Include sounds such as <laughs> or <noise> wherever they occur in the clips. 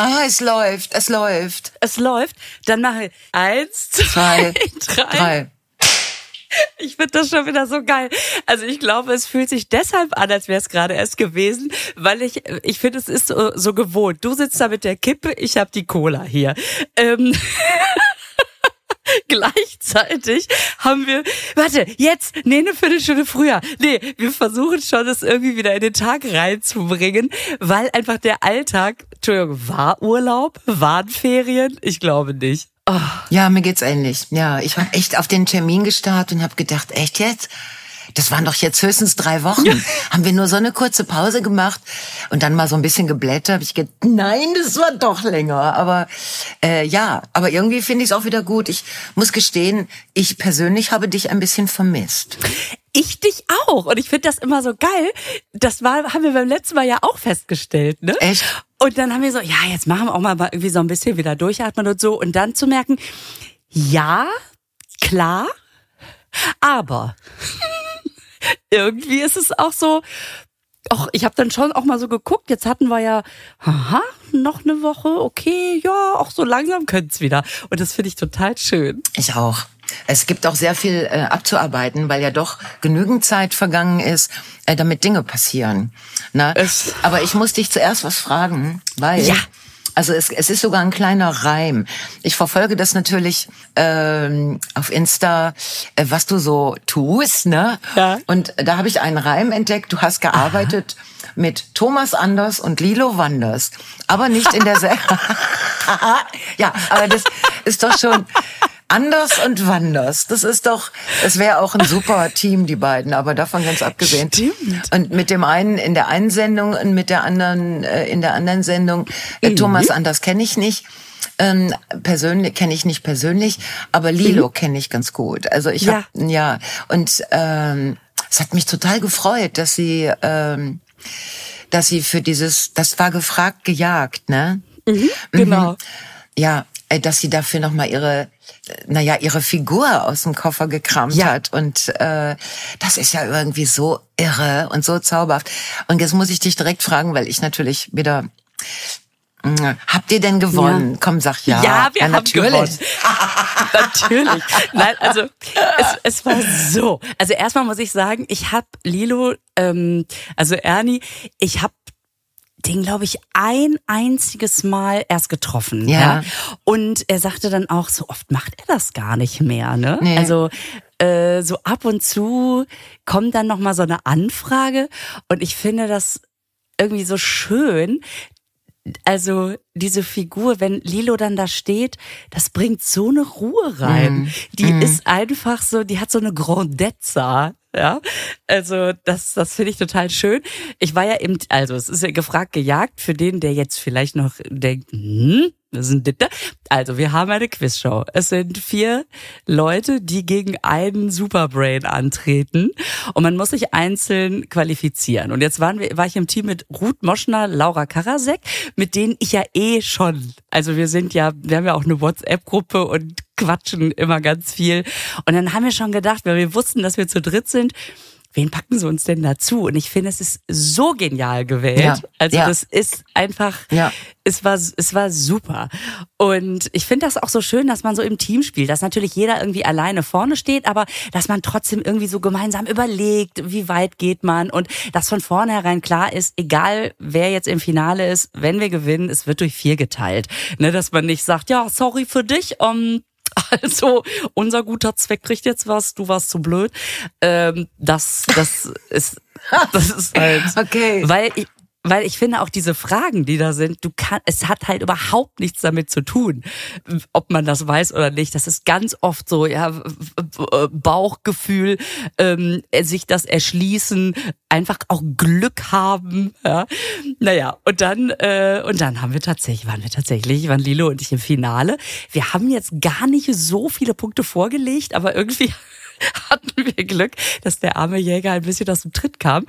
Ah, es läuft, es läuft. Es läuft. Dann mache ich eins, zwei, <laughs> drei. drei. Ich finde das schon wieder so geil. Also ich glaube, es fühlt sich deshalb an, als wäre es gerade erst gewesen, weil ich, ich finde, es ist so, so gewohnt. Du sitzt da mit der Kippe, ich habe die Cola hier. Ähm <laughs> <laughs> Gleichzeitig haben wir, warte, jetzt, nee, eine Viertelstunde früher. Nee, wir versuchen schon, das irgendwie wieder in den Tag reinzubringen, weil einfach der Alltag, Entschuldigung, war Urlaub, waren Ferien? Ich glaube nicht. Oh. Ja, mir geht's ähnlich. Ja, ich habe echt auf den Termin gestartet und habe gedacht, echt jetzt? Das waren doch jetzt höchstens drei Wochen. Ja. Haben wir nur so eine kurze Pause gemacht und dann mal so ein bisschen geblättert. Hab ich gedacht, nein, das war doch länger. Aber äh, ja, aber irgendwie finde ich es auch wieder gut. Ich muss gestehen, ich persönlich habe dich ein bisschen vermisst. Ich dich auch. Und ich finde das immer so geil. Das war, haben wir beim letzten Mal ja auch festgestellt, ne? Echt? Und dann haben wir so, ja, jetzt machen wir auch mal irgendwie so ein bisschen wieder durchatmen und so. Und dann zu merken, ja, klar, aber <laughs> irgendwie ist es auch so, auch ich habe dann schon auch mal so geguckt, jetzt hatten wir ja, haha, noch eine Woche, okay, ja, auch so langsam könnte wieder. Und das finde ich total schön. Ich auch. Es gibt auch sehr viel äh, abzuarbeiten, weil ja doch genügend Zeit vergangen ist, äh, damit Dinge passieren. Na? Aber ich muss dich zuerst was fragen, weil ja. Also es, es ist sogar ein kleiner Reim. Ich verfolge das natürlich ähm, auf Insta, äh, was du so tust, ne? Ja. Und da habe ich einen Reim entdeckt. Du hast gearbeitet Aha. mit Thomas Anders und Lilo Wanders, aber nicht in der Serie. <laughs> <laughs> ja, aber das ist doch schon Anders und Wanders. Das ist doch, es wäre auch ein super Team, die beiden, aber davon ganz abgesehen. Stimmt. Und mit dem einen in der einen Sendung und mit der anderen äh, in der anderen Sendung. Äh, mhm. Thomas Anders kenne ich nicht. Ähm, persönlich kenne ich nicht persönlich, aber Lilo mhm. kenne ich ganz gut. Also ich ja. habe ja und ähm, es hat mich total gefreut, dass sie ähm, dass sie für dieses das war gefragt gejagt, ne? Mhm, genau. Mhm. Ja, äh, dass sie dafür noch mal ihre naja, ihre Figur aus dem Koffer gekramt ja. hat. Und äh, das ist ja irgendwie so irre und so zauberhaft. Und jetzt muss ich dich direkt fragen, weil ich natürlich wieder hm, Habt ihr denn gewonnen? Ja. Komm, sag ja. Ja, wir ja, haben natürlich. gewonnen. natürlich. Nein, also es, es war so. Also erstmal muss ich sagen, ich habe Lilo, ähm, also Ernie, ich habe den, glaube ich, ein einziges Mal erst getroffen. Ja. ja. Und er sagte dann auch, so oft macht er das gar nicht mehr. Ne? Nee. Also äh, so ab und zu kommt dann noch mal so eine Anfrage und ich finde das irgendwie so schön. Also diese Figur, wenn Lilo dann da steht, das bringt so eine Ruhe rein. Mm. Die mm. ist einfach so, die hat so eine Grandezza. Ja, also das, das finde ich total schön. Ich war ja eben, also es ist ja gefragt, gejagt für den, der jetzt vielleicht noch denkt, hm, Also wir haben eine Quizshow. Es sind vier Leute, die gegen einen Superbrain antreten und man muss sich einzeln qualifizieren. Und jetzt waren wir, war ich im Team mit Ruth Moschner, Laura Karasek, mit denen ich ja eh schon, also wir sind ja, wir haben ja auch eine WhatsApp-Gruppe und quatschen immer ganz viel. Und dann haben wir schon gedacht, weil wir wussten, dass wir zu dritt sind, wen packen sie uns denn dazu? Und ich finde, es ist so genial gewählt. Ja, also ja. das ist einfach, ja. es war, es war super. Und ich finde das auch so schön, dass man so im Team spielt, dass natürlich jeder irgendwie alleine vorne steht, aber dass man trotzdem irgendwie so gemeinsam überlegt, wie weit geht man und dass von vornherein klar ist, egal wer jetzt im Finale ist, wenn wir gewinnen, es wird durch vier geteilt. Ne, dass man nicht sagt, ja, sorry für dich, um, <laughs> Also unser guter Zweck kriegt jetzt was, du warst zu blöd. Ähm, das, das ist, das ist <laughs> halt, okay. weil ich, weil ich finde auch diese Fragen, die da sind, du kann, es hat halt überhaupt nichts damit zu tun, ob man das weiß oder nicht. Das ist ganz oft so, ja, Bauchgefühl, ähm, sich das erschließen, einfach auch Glück haben, ja. Naja, und dann, äh, und dann haben wir tatsächlich, waren wir tatsächlich, waren Lilo und ich im Finale. Wir haben jetzt gar nicht so viele Punkte vorgelegt, aber irgendwie <laughs> hatten wir Glück, dass der arme Jäger ein bisschen aus dem Tritt kam.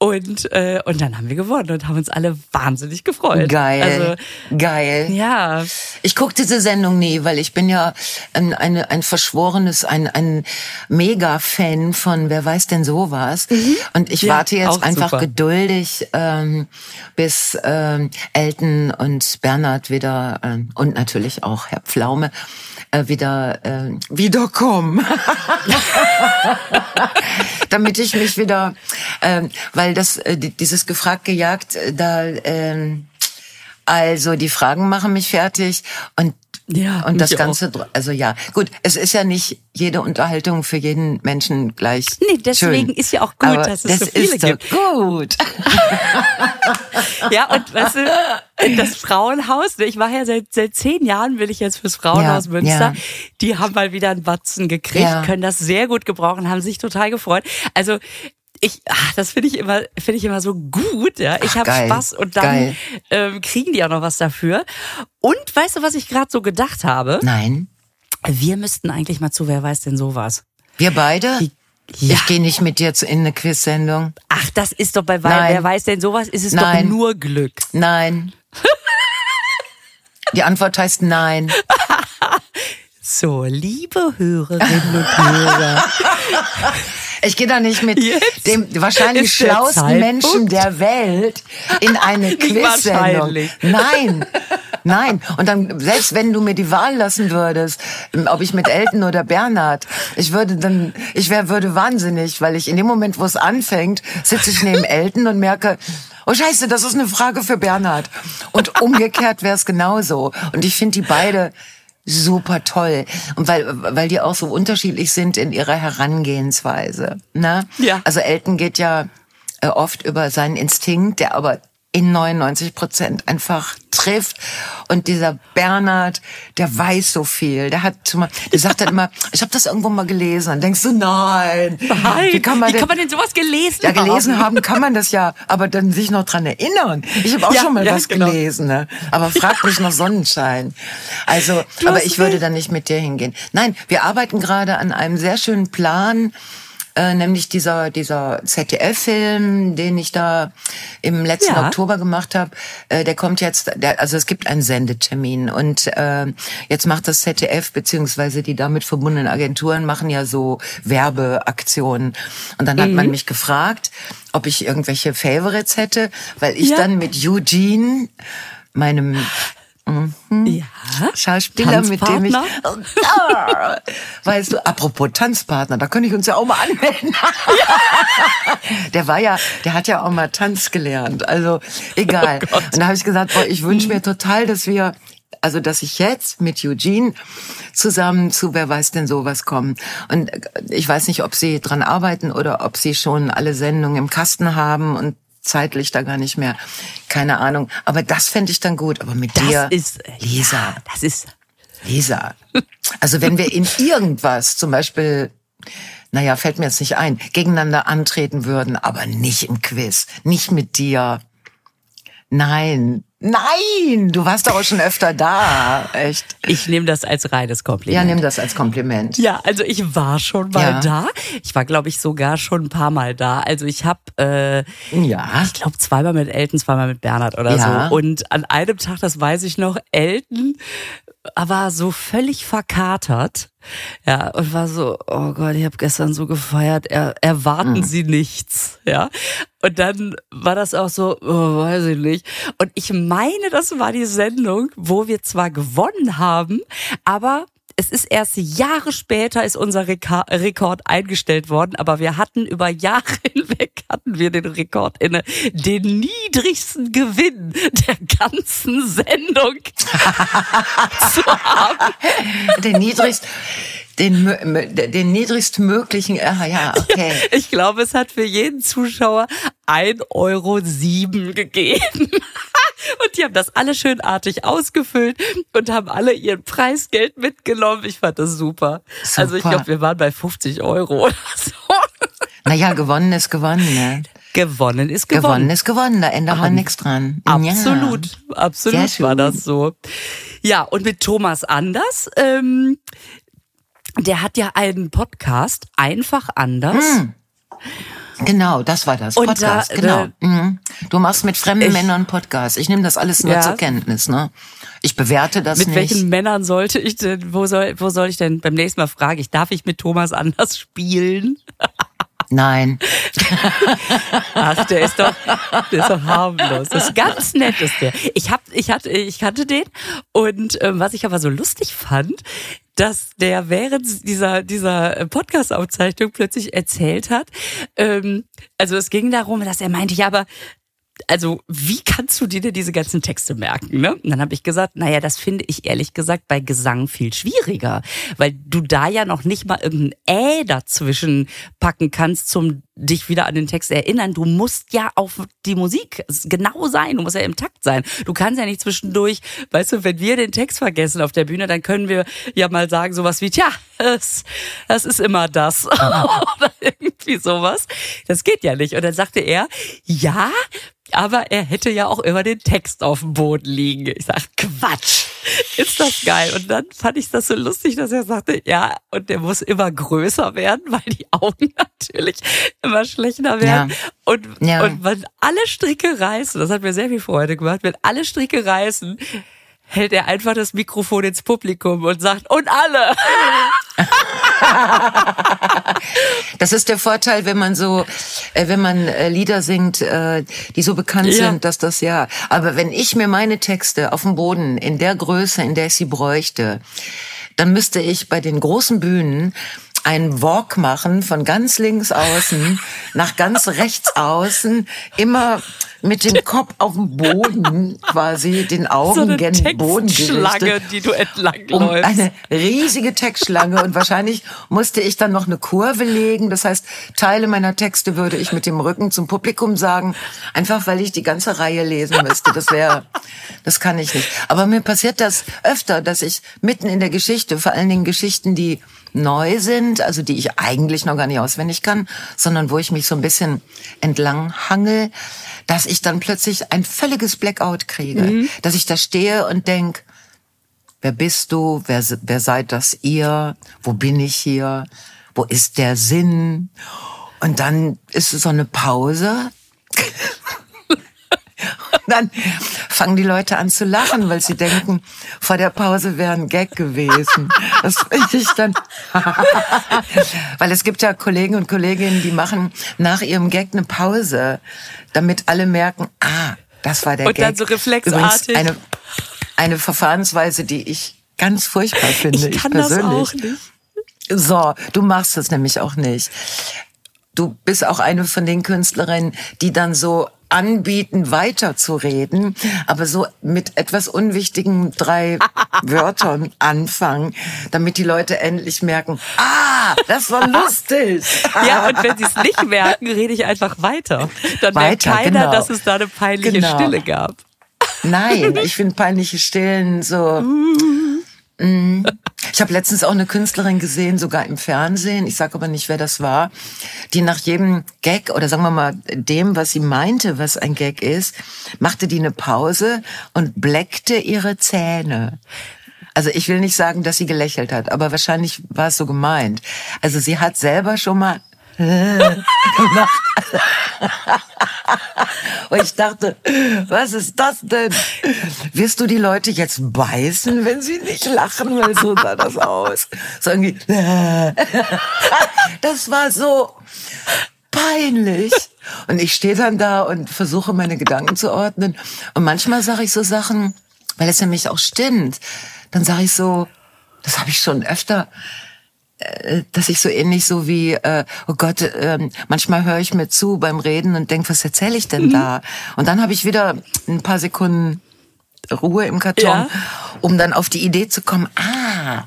Und, äh, und dann haben wir gewonnen und haben uns alle wahnsinnig gefreut. Geil. Also, Geil. ja. Ich gucke diese Sendung nie, weil ich bin ja ein, eine, ein verschworenes, ein, ein Mega-Fan von Wer weiß denn sowas. Und ich Mhm. Ja, warte jetzt einfach super. geduldig, ähm, bis ähm, Elton und Bernhard wieder ähm, und natürlich auch Herr Pflaume äh, wieder äh, wiederkommen. <laughs> <laughs> Damit ich mich wieder, ähm, weil das äh, die- dieses gefragt gejagt, äh, da ähm, also die Fragen machen mich fertig und Ja, und das ganze, dr- also ja, gut, es ist ja nicht jede Unterhaltung für jeden Menschen gleich. Nee, deswegen schön. ist ja auch gut, Aber dass es das so viele ist so gibt. Gut. <laughs> Ja, und weißt du, das Frauenhaus, ne, ich mache ja seit, seit zehn Jahren, will ich jetzt fürs Frauenhaus Ja, Münster, ja. die haben mal wieder einen Batzen gekriegt, Ja. können das sehr gut gebrauchen, haben sich total gefreut. Also ich, ach, das finde ich immer, finde ich immer so gut, ja. Ich habe Spaß und dann geil. ähm, kriegen die auch noch was dafür. Und weißt du, was ich gerade so gedacht habe? Nein. Wir müssten eigentlich mal zu, wer weiß denn sowas? Wir beide? Die- ja. Ich gehe nicht mit dir zu, in eine Quiz-Sendung. Ach, das ist doch bei Weil, Nein. wer weiß denn sowas, ist es Nein. doch nur Glück. Nein. <laughs> Die Antwort heißt nein. So, liebe Hörerinnen und Hörer. <laughs> Ich gehe da nicht mit Jetzt dem wahrscheinlich schlauesten. Menschen der Welt in eine <laughs> Quiz-Sendung. Nein, nein. Und dann, selbst wenn du mir die Wahl lassen würdest, ob ich mit Elton oder Bernhard, ich würde dann, ich wär, würde wahnsinnig, weil ich in dem Moment, wo es anfängt, sitze ich neben Elton und merke, oh Scheiße, das ist eine Frage für Bernhard. Und umgekehrt wäre es genauso. Und ich finde die beide super toll. Und weil, weil die auch so unterschiedlich sind in ihrer Herangehensweise. Ne? Ja. Also Elton geht ja äh, oft über seinen Instinkt, der aber in 99 Prozent einfach trifft. Und dieser Bernhard, der weiß so viel. Der hat, schon mal- der sagt dann immer, <laughs> ich habe das irgendwo mal gelesen. Dann denkst du, nein, Nein, wie kann man denn, denn sowas gelesen ja, gelesen haben? haben kann man das ja, aber dann sich noch dran erinnern. Ich habe auch Ja, schon mal ja, was genau. gelesen, ne? Aber frag mich noch Sonnenschein. Also, aber ich würde recht. dann nicht mit dir hingehen. Nein, wir arbeiten gerade an einem sehr schönen Plan, äh, nämlich dieser dieser ZDF-Film, den ich da im letzten Ja. Oktober gemacht habe. Äh, der kommt jetzt, der, also es gibt einen Sendetermin und äh, jetzt macht das ZDF beziehungsweise die damit verbundenen Agenturen machen ja so Werbeaktionen und dann hat Mhm. man mich gefragt, ob ich irgendwelche Favorites hätte, weil ich Ja. dann mit Eugene meinem Ja. Schauspieler, mit dem ich. <laughs> Weißt du, apropos Tanzpartner, da könnte ich uns ja auch mal anmelden. <laughs> der war ja, der hat ja auch mal Tanz gelernt. Also egal. Oh Und da habe ich gesagt, boah, ich wünsche mir total, dass wir, also dass ich jetzt mit Eugene zusammen zu Wer weiß denn sowas kommen. Und äh, ich weiß nicht, ob sie dran arbeiten oder ob sie schon alle Sendungen im Kasten haben und zeitlich da gar nicht mehr. Keine Ahnung. Aber das fände ich dann gut. Aber mit Das dir, ist, Lisa, Ja, das ist, Lisa. Also wenn wir in irgendwas, zum Beispiel, naja, fällt mir jetzt nicht ein, gegeneinander antreten würden, aber nicht im Quiz, nicht mit dir. Nein, nein, du warst doch auch schon öfter da, echt. ich nehme das als reines Ja, Kompliment. nimm das als Kompliment. Ja, also ich war schon mal Ja. da. Ich war, glaube ich, sogar schon ein paar Mal da. Also ich habe, äh, Ja. ich glaube, zweimal mit Elton, zweimal mit Bernhard oder Ja. so. Und an einem Tag, das weiß ich noch, Elton war so völlig verkatert. Ja, und war so, oh Gott, ich habe gestern so gefeiert, er, erwarten Mhm. Sie nichts, ja. Und dann war das auch so, oh, weiß ich nicht. Und ich meine, das war die Sendung, wo wir zwar gewonnen haben, aber es ist erst Jahre später ist unser Reka Rekord eingestellt worden, aber wir hatten über Jahre <laughs> hinweg hatten wir den Rekord inne, den niedrigsten Gewinn der ganzen Sendung <laughs> zu haben. Den niedrigst, den, den niedrigstmöglichen, ah, ja, okay. Ich glaube, es hat für jeden Zuschauer 1,07 Euro gegeben. Und die haben das alle schönartig ausgefüllt und haben alle ihren Preisgeld mitgenommen. Ich fand das super. Super. Also ich glaube, wir waren bei 50 Euro oder so. Naja, gewonnen ist gewonnen, ne? Gewonnen ist Gewonnen, gewonnen. ist gewonnen, da ändert man nichts dran. Absolut, Ja. absolut war das so. Ja, und mit Thomas Anders, ähm, der hat ja einen Podcast, einfach anders. Hm. Genau, das war das. Und Podcast, da- genau. da- mhm. Du machst mit fremden Ich- Männern Podcast. Ich nehme das alles nur Ja. zur Kenntnis, ne? Ich bewerte das Mit nicht. welchen Männern sollte ich denn, wo soll, wo soll ich denn beim nächsten Mal frage ich, darf ich mit Thomas Anders spielen? <laughs> Nein. Ach, der ist doch, der ist doch harmlos. Das ist ganz nett ist der. Ich hab, ich hatte, ich kannte den und ähm, was ich aber so lustig fand, dass der während dieser dieser Podcast-Aufzeichnung plötzlich erzählt hat. Ähm, also es ging darum, dass er meinte, ja, aber also wie kannst du dir diese ganzen Texte merken? Ne? Und dann habe ich gesagt, naja, das finde ich ehrlich gesagt bei Gesang viel schwieriger, weil du da ja noch nicht mal irgendein Ä dazwischen packen kannst, zum dich wieder an den Text erinnern. Du musst ja auf die Musik genau sein, du musst ja im Takt sein. Du kannst ja nicht zwischendurch, weißt du, wenn wir den Text vergessen auf der Bühne, dann können wir ja mal sagen sowas wie, tja, es, das ist immer das. <laughs> Oder irgendwie sowas. Das geht ja nicht. Und dann sagte er, ja, aber er hätte ja auch immer den Text auf dem Boden liegen. Ich sag, Quatsch. Ist das geil? Und dann fand ich das so lustig, dass er sagte, ja, und der muss immer größer werden, <laughs> weil die Augen natürlich immer schlechter werden. Ja. Und, Ja. und wenn alle Stricke reißen, das hat mir sehr viel Freude gemacht, wenn alle Stricke reißen, hält er einfach das Mikrofon ins Publikum und sagt, und alle. Das ist der Vorteil, wenn man so, äh, wenn man äh, Lieder singt, äh, die so bekannt Ja. sind, dass das ja. Aber wenn ich mir meine Texte auf dem Boden in der Größe, in der ich sie bräuchte, dann müsste ich bei den großen Bühnen einen Walk machen von ganz links außen nach ganz rechts außen, immer mit dem Kopf auf dem Boden <laughs> quasi, den So Augen eine gen Boden Textschlange, gerichtet die du entlang um läufst. eine riesige Textschlange und wahrscheinlich musste ich dann noch eine Kurve legen. Das heißt, Teile meiner Texte würde ich mit dem Rücken zum Publikum sagen, einfach weil ich die ganze Reihe lesen müsste. Das wäre, das kann ich nicht. Aber mir passiert das öfter, dass ich mitten in der Geschichte, vor allen Dingen Geschichten, die neu sind, also die ich eigentlich noch gar nicht auswendig kann, sondern wo ich mich so ein bisschen entlang hangel, dass ich dann plötzlich ein völliges Blackout kriege, dass ich da stehe und denk, Wer bist du? Wer, wer seid das ihr? Wo bin ich hier? Wo ist der Sinn? Und dann ist so eine Pause. <laughs> Und <laughs> dann fangen die Leute an zu lachen, weil sie denken, vor der Pause wäre ein Gag gewesen. Das finde ich dann. <laughs> weil es gibt ja Kollegen und Kolleginnen, die machen nach ihrem Gag eine Pause, damit alle merken, ah, das war der Und Gag. dann so reflexartig. Übrigens eine, eine Verfahrensweise, die ich ganz furchtbar finde. Ich kann das persönlich. auch nicht. So, du machst es nämlich auch nicht. Du bist auch eine von den Künstlerinnen, die dann so anbieten, weiterzureden, aber so mit etwas unwichtigen drei <laughs> Wörtern anfangen, damit die Leute endlich merken, ah, das war <laughs> lustig. Ja, und wenn sie es nicht merken, rede ich einfach weiter. Dann merkt keiner, genau. dass es da eine peinliche Genau. Stille gab. Nein, ich finde peinliche Stillen so. <laughs> Mm. Ich habe letztens auch eine Künstlerin gesehen, sogar im Fernsehen. Ich sage aber nicht, wer das war, die nach jedem Gag oder sagen wir mal dem, was sie meinte, was ein Gag ist, machte die eine Pause und bleckte ihre Zähne. Also ich will nicht sagen, dass sie gelächelt hat, aber wahrscheinlich war es so gemeint. Also sie hat selber schon mal gemacht. <laughs> Und ich dachte, was ist das denn? Wirst du die Leute jetzt beißen, wenn sie nicht lachen? Weil so sah das aus. So irgendwie. <laughs> Das war so peinlich. Und ich stehe dann da und versuche meine Gedanken zu ordnen. Und manchmal sage ich so Sachen, weil es ja mich auch stimmt. Dann sage ich so, das habe ich schon öfter dass ich so ähnlich so wie, äh, oh Gott, ähm, manchmal höre ich mir zu beim Reden und denk, was erzähle ich denn da? Und dann habe ich wieder ein paar Sekunden Ruhe im Karton, Ja. um dann auf die Idee zu kommen, ah,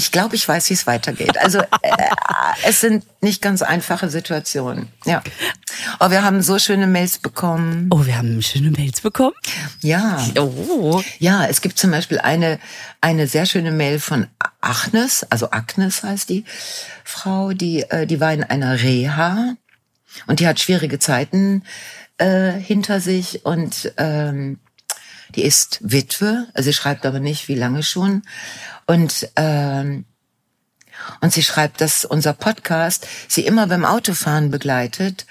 ich glaube, ich weiß, wie es weitergeht. Also äh, es sind nicht ganz einfache Situationen. Ja. Aber wir haben so schöne Mails bekommen. Oh, wir haben schöne Mails bekommen. Ja. Oh. Ja, es gibt zum Beispiel eine, eine sehr schöne Mail von Agnes, also Agnes heißt die Frau, die, äh, die war in einer Reha und die hat schwierige Zeiten äh, hinter sich und ähm, die ist Witwe, also sie schreibt aber nicht, wie lange schon. Und, ähm, und sie schreibt, dass unser Podcast sie immer beim Autofahren begleitet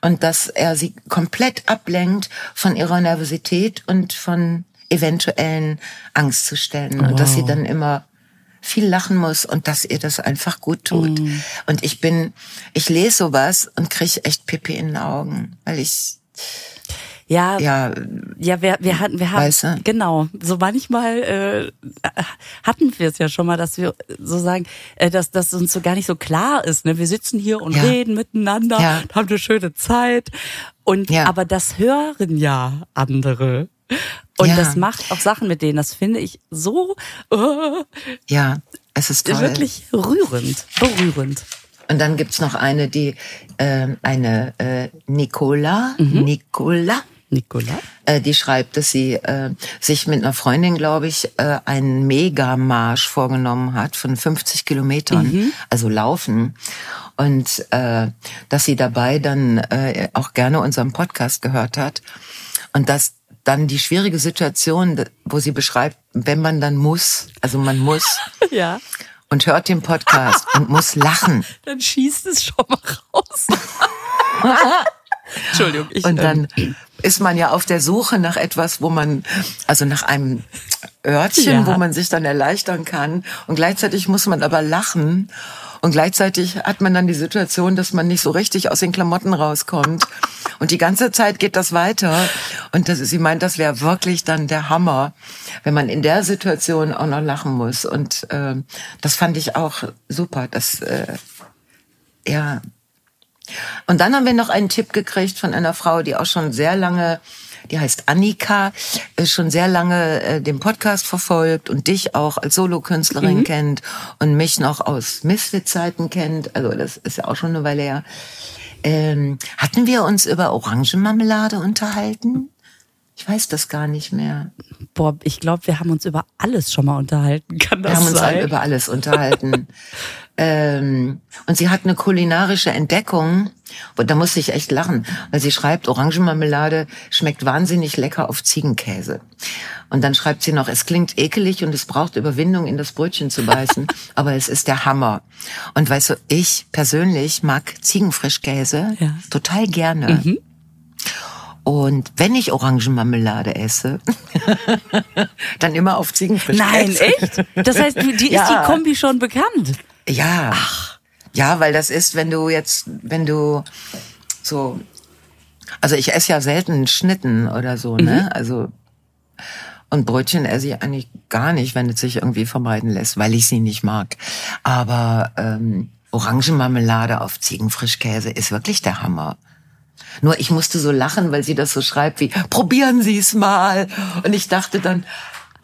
und dass er sie komplett ablenkt von ihrer Nervosität und von eventuellen Angstzuständen und dass sie dann immer viel lachen muss und dass ihr das einfach gut tut. Mm. Und ich bin, ich lese sowas und kriege echt Pipi in den Augen, weil ich Ja, ja ja, wir, wir hatten, wir haben, Weißt du? genau, so manchmal äh, hatten wir es ja schon mal, dass wir so sagen, äh, dass, dass uns so gar nicht so klar ist. Ne? Wir sitzen hier und Ja. reden miteinander, Ja. haben eine schöne Zeit. Und Ja. aber das hören ja andere. Und Ja. das macht auch Sachen mit denen. Das finde ich so äh, ja, es ist toll. wirklich rührend, berührend. Und dann gibt's noch eine, die ähm, eine äh, Nicola, Mhm. Nicola, Nicola? äh, die schreibt, dass sie äh, sich mit einer Freundin, glaube ich, äh, einen Megamarsch vorgenommen hat von 50 Kilometern, also laufen. Und äh, dass sie dabei dann äh, auch gerne unseren Podcast gehört hat. Und dass dann die schwierige Situation, wo sie beschreibt, wenn man dann muss, also man muss <laughs> Ja. und hört den Podcast und muss lachen. <laughs> Dann schießt es schon mal raus. <laughs> Entschuldigung, ich Und dann ähm, ist man ja auf der Suche nach etwas, wo man, also nach einem Örtchen, Ja. wo man sich dann erleichtern kann. Und gleichzeitig muss man aber lachen. Und gleichzeitig hat man dann die Situation, dass man nicht so richtig aus den Klamotten rauskommt. Und die ganze Zeit geht das weiter. Und das, sie meint, das wäre wirklich dann der Hammer, wenn man in der Situation auch noch lachen muss. Und ähm, das fand ich auch super. Das, äh, ja, und dann haben wir noch einen Tipp gekriegt von einer Frau, die auch schon sehr lange, die heißt Annika, äh, schon sehr lange äh, den Podcast verfolgt und dich auch als Solokünstlerin kennt und mich noch aus Misfit-Zeiten kennt. Also das ist ja auch schon eine Weile her. Ähm, hatten wir uns über Orangenmarmelade unterhalten? Ich weiß das gar nicht mehr. boah, ich glaube, wir haben uns über alles schon mal unterhalten. Kann das Wir haben uns sein? über alles unterhalten. <laughs> ähm, und sie hat eine kulinarische Entdeckung, und da musste ich echt lachen, weil sie schreibt, Orangenmarmelade schmeckt wahnsinnig lecker auf Ziegenkäse. Und dann schreibt sie noch, es klingt ekelig und es braucht Überwindung, in das Brötchen zu beißen, <laughs> aber es ist der Hammer. Und weißt du, ich persönlich mag Ziegenfrischkäse Ja. total gerne. Und wenn ich Orangenmarmelade esse, <laughs> dann immer auf Ziegenfrischkäse. Nein, echt? Das heißt, die, die <laughs> ist Ja. die Kombi schon bekannt. Ja. Ja, weil das ist, wenn du jetzt, wenn du so, also ich esse ja selten Schnitten oder so, ne? Also und Brötchen esse ich eigentlich gar nicht, wenn es sich irgendwie vermeiden lässt, weil ich sie nicht mag. Aber ähm, Orangenmarmelade auf Ziegenfrischkäse ist wirklich der Hammer. Nur ich musste so lachen, weil sie das so schreibt wie, probieren Sie es mal. Und ich dachte dann,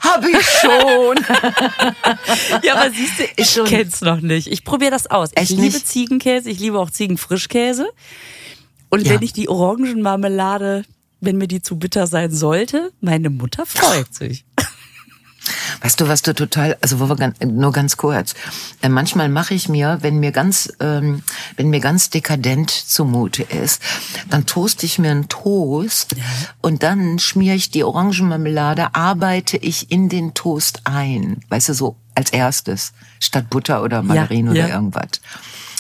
habe ich schon. <laughs> Ja, aber siehst du, ich schon- kenn's noch nicht. Ich probiere das aus. Ich Echt liebe nicht? Ziegenkäse, ich liebe auch Ziegenfrischkäse. Und Ja. wenn ich die Orangenmarmelade, wenn mir die zu bitter sein sollte, meine Mutter freut sich. Weißt du, was du total, also wo wir nur ganz kurz. Äh, manchmal mache ich mir, wenn mir ganz, ähm, wenn mir ganz dekadent zumute ist, dann toaste ich mir einen Toast und dann schmiere ich die Orangenmarmelade, arbeite ich in den Toast ein, weißt du, so als erstes statt Butter oder Margarine ja. oder irgendwas.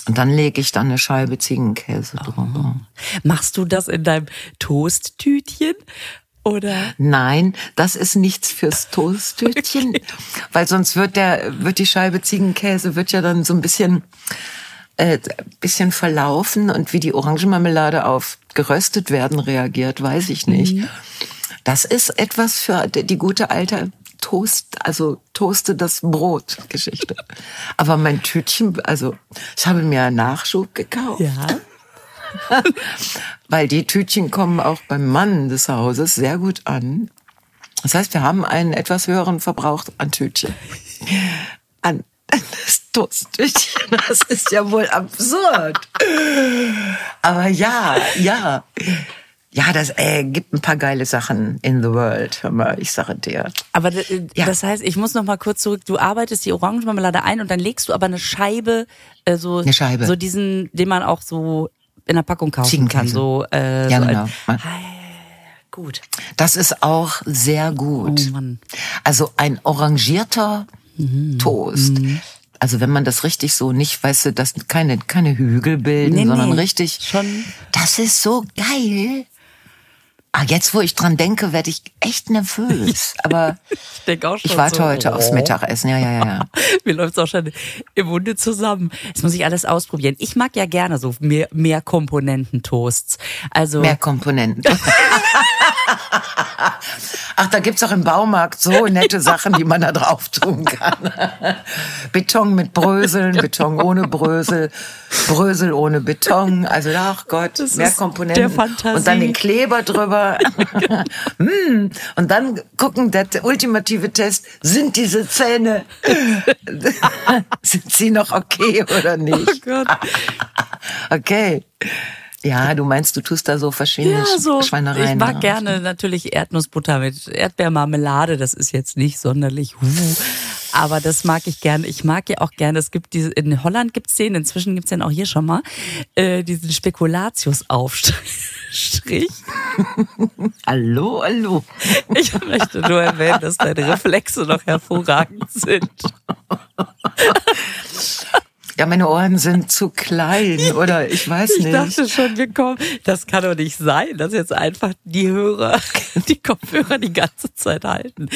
Und dann lege ich dann eine Scheibe Ziegenkäse drüber. Machst du das in deinem Toasttütchen? Oder? Nein, das ist nichts fürs <laughs> Toasttütchen, weil sonst wird der wird die Scheibe Ziegenkäse wird ja dann so ein bisschen äh, bisschen verlaufen und wie die Orangenmarmelade auf geröstet werden reagiert, weiß ich nicht. Das ist etwas für die, gute alte Toast, also toaste das Brot Geschichte. Aber mein Tütchen, also ich habe mir Nachschub gekauft. Ja. <laughs> Weil die Tütchen kommen auch beim Mann des Hauses sehr gut an. Das heißt, wir haben einen etwas höheren Verbrauch an Tütchen. An das Toasttütchen. Das ist ja wohl absurd. Aber ja, ja. Ja, das äh, gibt ein paar geile Sachen in the world. Hör mal, ich sage dir. Aber Ja. das heißt, ich muss noch mal kurz zurück. Du arbeitest die Orangenmarmelade ein und dann legst du aber eine Scheibe, äh, so, Eine Scheibe. so diesen, den man auch so in der Packung kaufen kann. So, äh, Ja, so genau. Ein, gut. Das ist auch sehr gut. Oh. Also ein orangierter Toast Also wenn man das richtig so nicht, weißt du, dass keine, keine Hügel bilden, Nee, sondern nee, richtig. schon- Das ist so geil. Ah, jetzt, wo ich dran denke, werde ich echt nervös. <laughs> Aber Ich denke auch schon. ich warte so, heute aufs oh. Mittagessen. Ja, ja, ja, ja. <laughs> Mir läuft's auch schon im Munde zusammen. Jetzt muss ich alles ausprobieren. Ich mag ja gerne so mehr, mehr Komponenten-Toasts. Also Mehr Komponenten. <laughs> Ach, da gibt's auch im Baumarkt so nette Sachen, die man da drauf tun kann. Beton mit Bröseln, Beton ohne Brösel, Brösel ohne Beton. Also, ach Gott, Das mehr Komponenten. Und dann den Kleber drüber. <laughs> Hm. Und dann gucken, der ultimative Test, sind diese Zähne, <laughs> sind sie noch okay oder nicht? Oh Gott. <laughs> Okay. Ja, du meinst, du tust da so verschiedene Ja, so. Schweinereien. Ich mag ne? gerne natürlich Erdnussbutter mit Erdbeermarmelade. Das ist jetzt nicht sonderlich hu. Aber das mag ich gerne. Ich mag ja auch gerne, es gibt diese, in Holland gibt's den, inzwischen gibt's den auch hier schon mal, äh, diesen Spekulatius-Aufstrich. <laughs> Hallo, hallo. Ich möchte nur erwähnen, dass deine Reflexe noch hervorragend sind. <laughs> Ja, meine Ohren sind zu klein oder ich weiß Ich nicht. dachte schon, wir kommen. Das kann doch nicht sein, dass jetzt einfach die Hörer, <laughs> die Kopfhörer die ganze Zeit halten.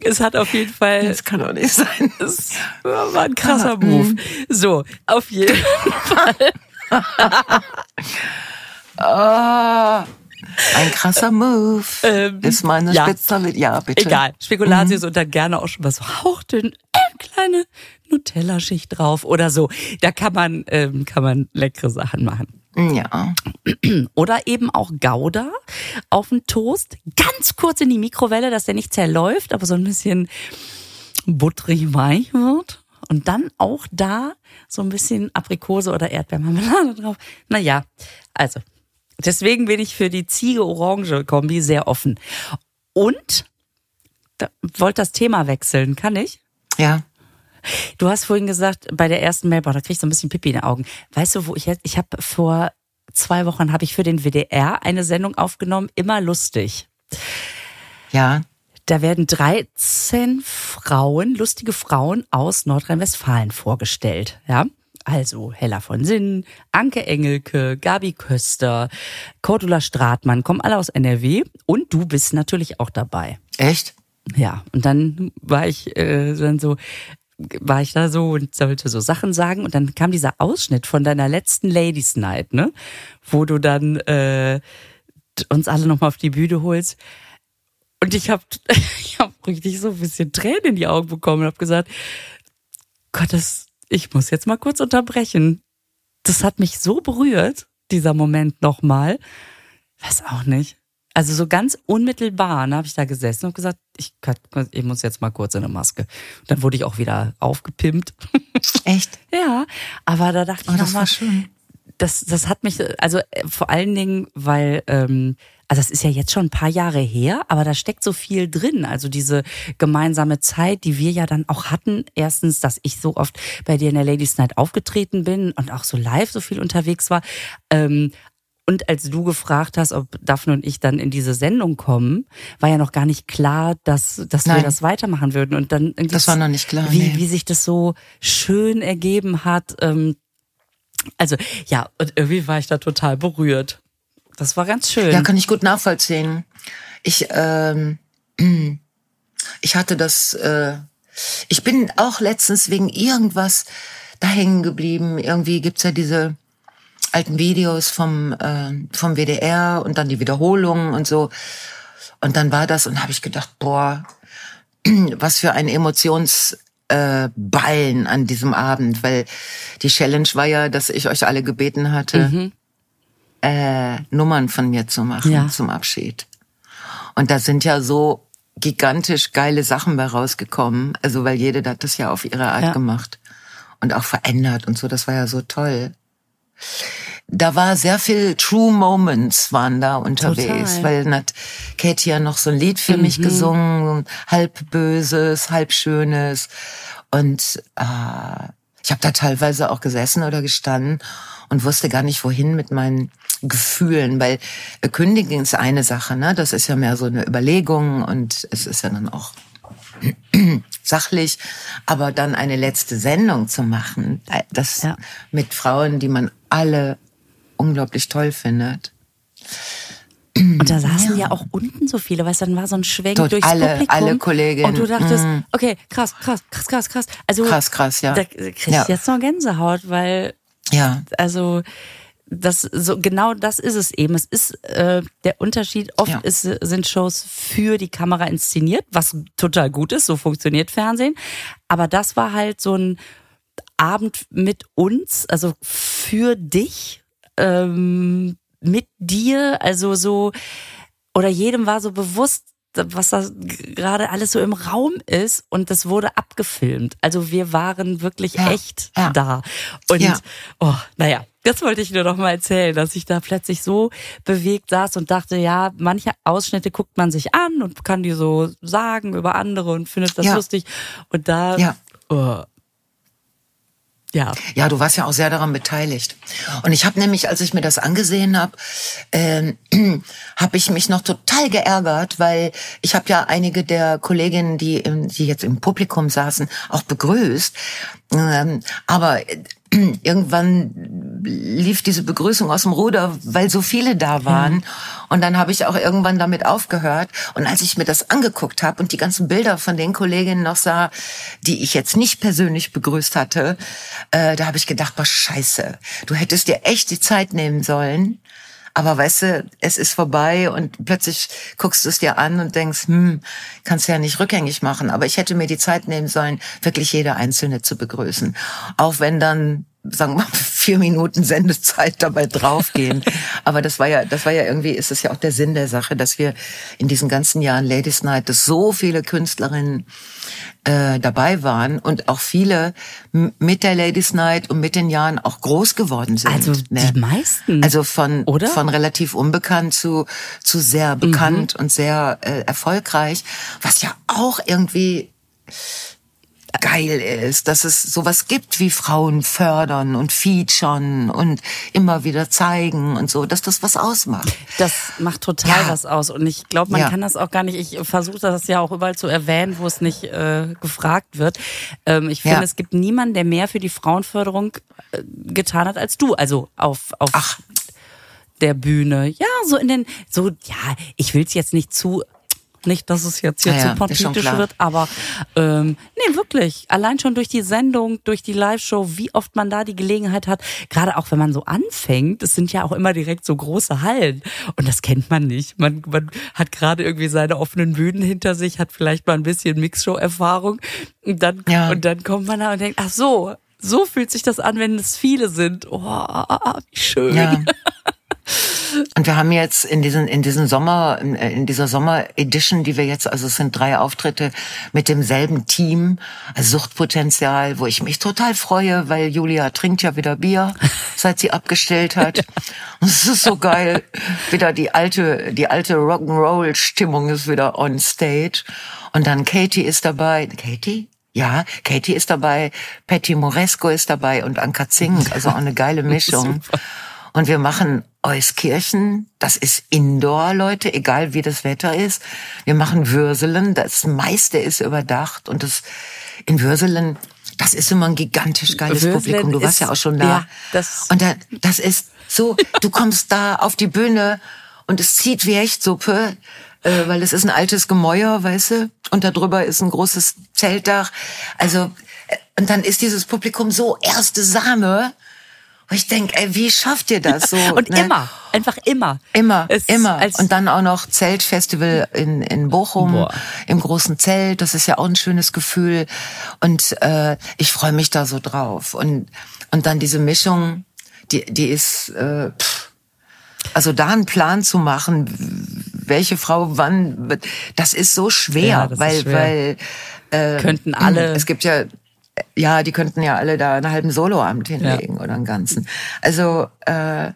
Es hat auf jeden Fall das kann doch nicht sein. Das war ein krasser Ah, Move. So, auf jeden Fall. <laughs> Ah, ein krasser Move. Ähm, ist meine ja. Spezialität. Ja, bitte. Egal. Spekulatius und dann gerne auch schon mal so hauchdünn, äh, kleine Nutella-Schicht drauf oder so. Da kann man, ähm, kann man leckere Sachen machen. Ja. Oder eben auch Gouda auf dem Toast. Ganz kurz in die Mikrowelle, dass der nicht zerläuft, aber so ein bisschen butterig weich wird. Und dann auch da so ein bisschen Aprikose oder Erdbeermarmelade drauf. Naja, also. Deswegen bin ich für die Ziege-Orange-Kombi sehr offen. Und, da, wollte das Thema wechseln, kann ich? Ja. Du hast vorhin gesagt, bei der ersten Mail, boah, da krieg ich so ein bisschen Pipi in den Augen. Weißt du, wo ich jetzt, ich habe vor zwei Wochen habe ich für den WDR eine Sendung aufgenommen, immer lustig. Ja. Da werden 13 Frauen, lustige Frauen aus Nordrhein-Westfalen vorgestellt, ja. Also Hella von Sinn, Anke Engelke, Gabi Köster, Cordula Stratmann, kommen alle aus NRW und du bist natürlich auch dabei. Echt? Ja, und dann war ich äh, dann so, war ich da so und sollte so Sachen sagen und dann kam dieser Ausschnitt von deiner letzten Ladies Night, ne, wo du dann äh, uns alle nochmal auf die Bühne holst. Und ich habe <laughs> ich hab richtig so ein bisschen Tränen in die Augen bekommen und habe gesagt, Gott, das, ich muss jetzt mal kurz unterbrechen. Das hat mich so berührt, dieser Moment nochmal. Weiß auch nicht. Also so ganz unmittelbar ne, habe ich da gesessen und gesagt, ich, kann- ich muss jetzt mal kurz in eine Maske. Und dann wurde ich auch wieder aufgepimpt. <laughs> Echt? ja, aber da dachte Oh, ich das nochmal, war schön. das, das hat mich, also äh, vor allen Dingen, weil, ähm, also das ist ja jetzt schon ein paar Jahre her, aber da steckt so viel drin. Also diese gemeinsame Zeit, die wir ja dann auch hatten. Erstens, dass ich so oft bei dir in der Ladies Night aufgetreten bin und auch so live so viel unterwegs war. Ähm, und als du gefragt hast, ob Daphne und ich dann in diese Sendung kommen, war ja noch gar nicht klar, dass, dass wir das weitermachen würden. Und dann irgendwie Das war noch nicht klar, Wie, nee. wie sich das so schön ergeben hat. Ähm, also ja, und irgendwie war ich da total berührt. Das war ganz schön. Ja, kann ich gut nachvollziehen. Ich, ähm, <clears throat> ich hatte das, äh, ich bin auch letztens wegen irgendwas da hängen geblieben. Irgendwie gibt's ja diese alten Videos vom, äh, vom WDR und dann die Wiederholungen und so. Und dann war das und habe ich gedacht, boah, <clears throat> was für ein Emotions äh, Ballen an diesem Abend, weil die Challenge war ja, dass ich euch alle gebeten hatte, äh, Nummern von mir zu machen Ja. zum Abschied. Und da sind ja so gigantisch geile Sachen bei rausgekommen. Also weil jede hat das ja auf ihre Art Ja. gemacht und auch verändert und so. Das war ja so toll. Da war sehr viel True Moments waren da unterwegs, Total. weil dann hat Katie ja noch so ein Lied für mich gesungen, halb böses, halb schönes und äh, ich habe da teilweise auch gesessen oder gestanden und wusste gar nicht wohin mit meinen Gefühlen, weil kündigen ist eine Sache, ne? Das ist ja mehr so eine Überlegung und es ist ja dann auch <clears throat> sachlich, aber dann eine letzte Sendung zu machen, äh, das Ja. mit Frauen, die man alle unglaublich toll findet. Und da saßen ja. auch unten so viele, weißt du, dann war so ein Schwenk Dort durchs alle- Publikum. alle Kolleginnen. Und du dachtest, okay, krass, krass, krass, krass, krass. Also, Krass, krass, ja. Da krieg ich Ja. jetzt noch Gänsehaut, weil, Ja, also, das so genau das ist es eben. Es ist äh, der Unterschied. Oft Ja. ist, sind Shows für die Kamera inszeniert, was total gut ist. So funktioniert Fernsehen. Aber das war halt so ein Abend mit uns, also für dich, ähm, mit dir, also so oder jedem war so bewusst, was da gerade alles so im Raum ist und das wurde abgefilmt. Also wir waren wirklich Ja, echt ja. da. Und Ja. oh, naja, das wollte ich nur noch mal erzählen, dass ich da plötzlich so bewegt saß und dachte, ja, manche Ausschnitte guckt man sich an und kann die so sagen über andere und findet das lustig. Und da, Ja. oh, ja, Ja, du warst ja auch sehr daran beteiligt. Und ich habe nämlich, als ich mir das angesehen habe, ähm, <clears throat> habe ich mich noch total geärgert, weil ich habe ja einige der Kolleginnen, die, im, die jetzt im Publikum saßen, auch begrüßt. Ähm, aber äh, <clears throat> irgendwann lief diese Begrüßung aus dem Ruder, weil so viele da waren. Und dann habe ich auch irgendwann damit aufgehört. Und als ich mir das angeguckt habe und die ganzen Bilder von den Kolleginnen noch sah, die ich jetzt nicht persönlich begrüßt hatte, äh, da habe ich gedacht, boah, scheiße, du hättest dir echt die Zeit nehmen sollen. Aber weißt du, es ist vorbei und plötzlich guckst du es dir an und denkst, hm, kannst du ja nicht rückgängig machen. Aber ich hätte mir die Zeit nehmen sollen, wirklich jede Einzelne zu begrüßen. Auch wenn dann, sagen wir mal, <laughs> vier Minuten Sendezeit dabei draufgehen. <laughs> Aber das war ja, das war ja irgendwie, ist es ja auch der Sinn der Sache, dass wir in diesen ganzen Jahren Ladies Night, dass so viele Künstlerinnen äh, dabei waren und auch viele mit der Ladies Night und mit den Jahren auch groß geworden sind. also ne? die meisten. Also von, Oder? von relativ unbekannt zu, zu sehr bekannt und sehr äh, erfolgreich, was ja auch irgendwie geil ist, dass es sowas gibt wie Frauen fördern und featuren und immer wieder zeigen und so, dass das was ausmacht. Das macht total Ja. was aus. Und ich glaube, man Ja. kann das auch gar nicht, ich versuche das ja auch überall zu erwähnen, wo es nicht äh, gefragt wird. Ähm, ich finde, Ja. es gibt niemanden, der mehr für die Frauenförderung äh, getan hat als du. Also auf, auf Ach. der Bühne. Ja, so in den, so, ja, ich will es jetzt nicht zu. Nicht, dass es jetzt hier Ja, zu ja, politisch klar. wird, aber ähm, nee, wirklich. Allein schon durch die Sendung, durch die Live-Show, wie oft man da die Gelegenheit hat, gerade auch wenn man so anfängt, es sind ja auch immer direkt so große Hallen. Und das kennt man nicht. Man, man hat gerade irgendwie seine offenen Bühnen hinter sich, hat vielleicht mal ein bisschen Mixshow-Erfahrung. Und dann, Ja. und dann kommt man da und denkt, ach so, so fühlt sich das an, wenn es viele sind. Oh, wie schön. Ja. <laughs> Und wir haben jetzt in diesen, in diesen Sommer, in, in dieser Sommer-Edition, die wir jetzt, also es sind drei Auftritte mit demselben Team, also Suchtpotenzial, wo ich mich total freue, weil Julia trinkt ja wieder Bier, <laughs> seit sie abgestellt hat. Und es ist so geil. Wieder die alte, die alte Rock'n'Roll-Stimmung ist wieder on stage. Und dann Katie ist dabei. Katie? Ja, Katie ist dabei, Patty Moresco ist dabei und Anka Zink, also auch eine geile <laughs> Mischung. Und wir machen Euskirchen, das ist Indoor, Leute, egal wie das Wetter ist. Wir machen Würselen, das meiste ist überdacht und das in Würselen, das ist immer ein gigantisch geiles Würselen Publikum. Du warst ist- ja auch schon da. ja, das- und da, das ist so, du kommst da auf die Bühne und es zieht wie Hechtsuppe, äh, weil es ist ein altes Gemäuer, weißt du, und darüber ist ein großes Zeltdach. Also, äh, und dann ist dieses Publikum so erste Sahne, wo ich denk, ey, wie schafft ihr das so? Und ne? immer, einfach immer. Immer, Es- immer. Und dann auch noch Zeltfestival in, in Bochum, Boah. im großen Zelt. Das ist ja auch ein schönes Gefühl. Und äh, ich freue mich da so drauf. Und, und dann diese Mischung, die, die ist, äh, pff, also da einen Plan zu machen, welche Frau wann, das ist so schwer, Ja, weil, schwer. weil äh, Könnten alle. es gibt ja, ja, die könnten ja alle da einen halben Soloabend hinlegen oder einen ganzen. Also, äh,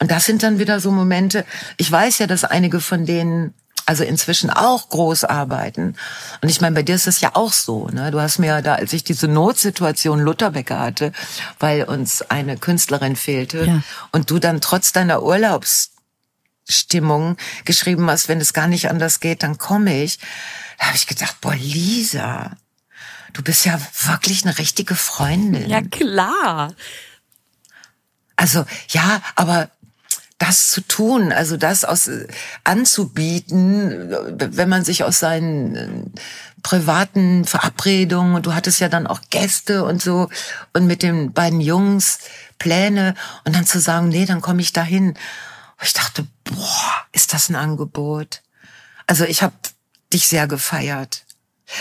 und das sind dann wieder so Momente. Ich weiß ja, dass einige von denen also inzwischen auch groß arbeiten. Und ich meine, bei dir ist das ja auch so. Ne? Du hast mir ja da, als ich diese Notsituation Lutherbecker hatte, weil uns eine Künstlerin fehlte Ja. und du dann trotz deiner Urlaubsstimmung geschrieben hast, wenn es gar nicht anders geht, dann komme ich. Da habe ich gedacht, boah, Lisa, du bist ja wirklich eine richtige Freundin. Ja, klar. Also, ja, aber das zu tun, also das aus, anzubieten, wenn man sich aus seinen äh, privaten Verabredungen, und du hattest ja dann auch Gäste und so, und mit den beiden Jungs Pläne, und dann zu sagen, nee, dann komme ich dahin. Ich dachte, boah, ist das ein Angebot. Also ich habe dich sehr gefeiert.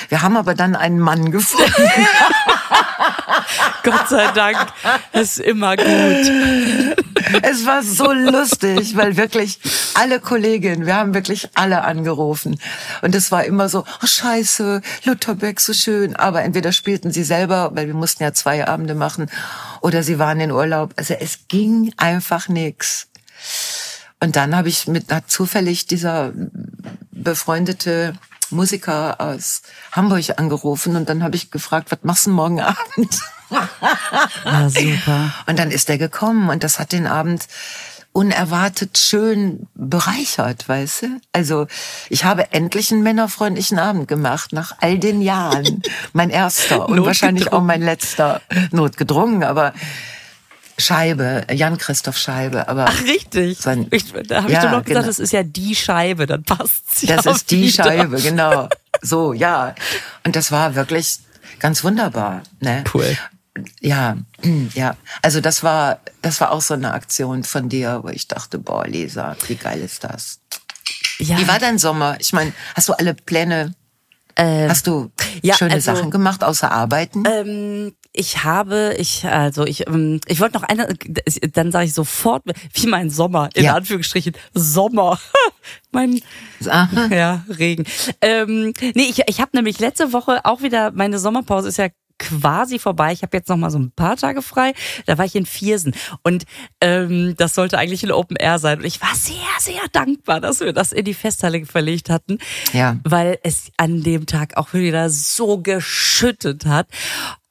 Wir haben aber dann einen Mann gefunden. <laughs> Gott sei Dank, ist immer gut. Es war so lustig, weil wirklich alle Kolleginnen, wir haben wirklich alle angerufen. Und es war immer so, oh scheiße, Lutherbeck, so schön. Aber entweder spielten sie selber, weil wir mussten ja zwei Abende machen, oder sie waren in Urlaub. Also es ging einfach nix. Und dann habe ich mit hat zufällig dieser befreundete Musiker aus Hamburg angerufen und dann habe ich gefragt, was machst du morgen Abend? Ja, <laughs> super. Und dann ist er gekommen und das hat den Abend unerwartet schön bereichert, weißt du? Also ich habe endlich einen männerfreundlichen Abend gemacht nach all den Jahren. <laughs> Mein erster und wahrscheinlich auch mein letzter. Notgedrungen, aber Scheibe, Jan-Christoph Scheibe. Aber Ach, richtig. Sein, ich, da habe ich Ja, doch noch gesagt, genau. das ist ja die Scheibe, dann passt's ja das ist die wieder. Scheibe, genau. <laughs> So, ja. Und das war wirklich ganz wunderbar. Ne? Cool. Ja, <clears throat> ja. Also das war, das war auch so eine Aktion von dir, wo ich dachte, boah, Lisa, wie geil ist das? Ja, Wie war dein Sommer? Ich meine, hast du alle Pläne, äh, hast du ja, schöne also- Sachen gemacht, außer arbeiten? Ähm, ich habe, ich, also ich, ähm, ich wollte noch eine, dann sage ich sofort, wie mein Sommer, in Ja. Anführungsstrichen, Sommer. <laughs> mein, Aha. <laughs> ja, Regen. Ähm, nee, ich, ich habe nämlich letzte Woche auch wieder, meine Sommerpause ist ja quasi vorbei. Ich habe jetzt noch mal so ein paar Tage frei. Da war ich in Viersen und ähm, das sollte eigentlich ein Open Air sein. Und ich war sehr, sehr dankbar, dass wir das in die Festhalle verlegt hatten, Ja. weil es an dem Tag auch wieder so geschüttet hat.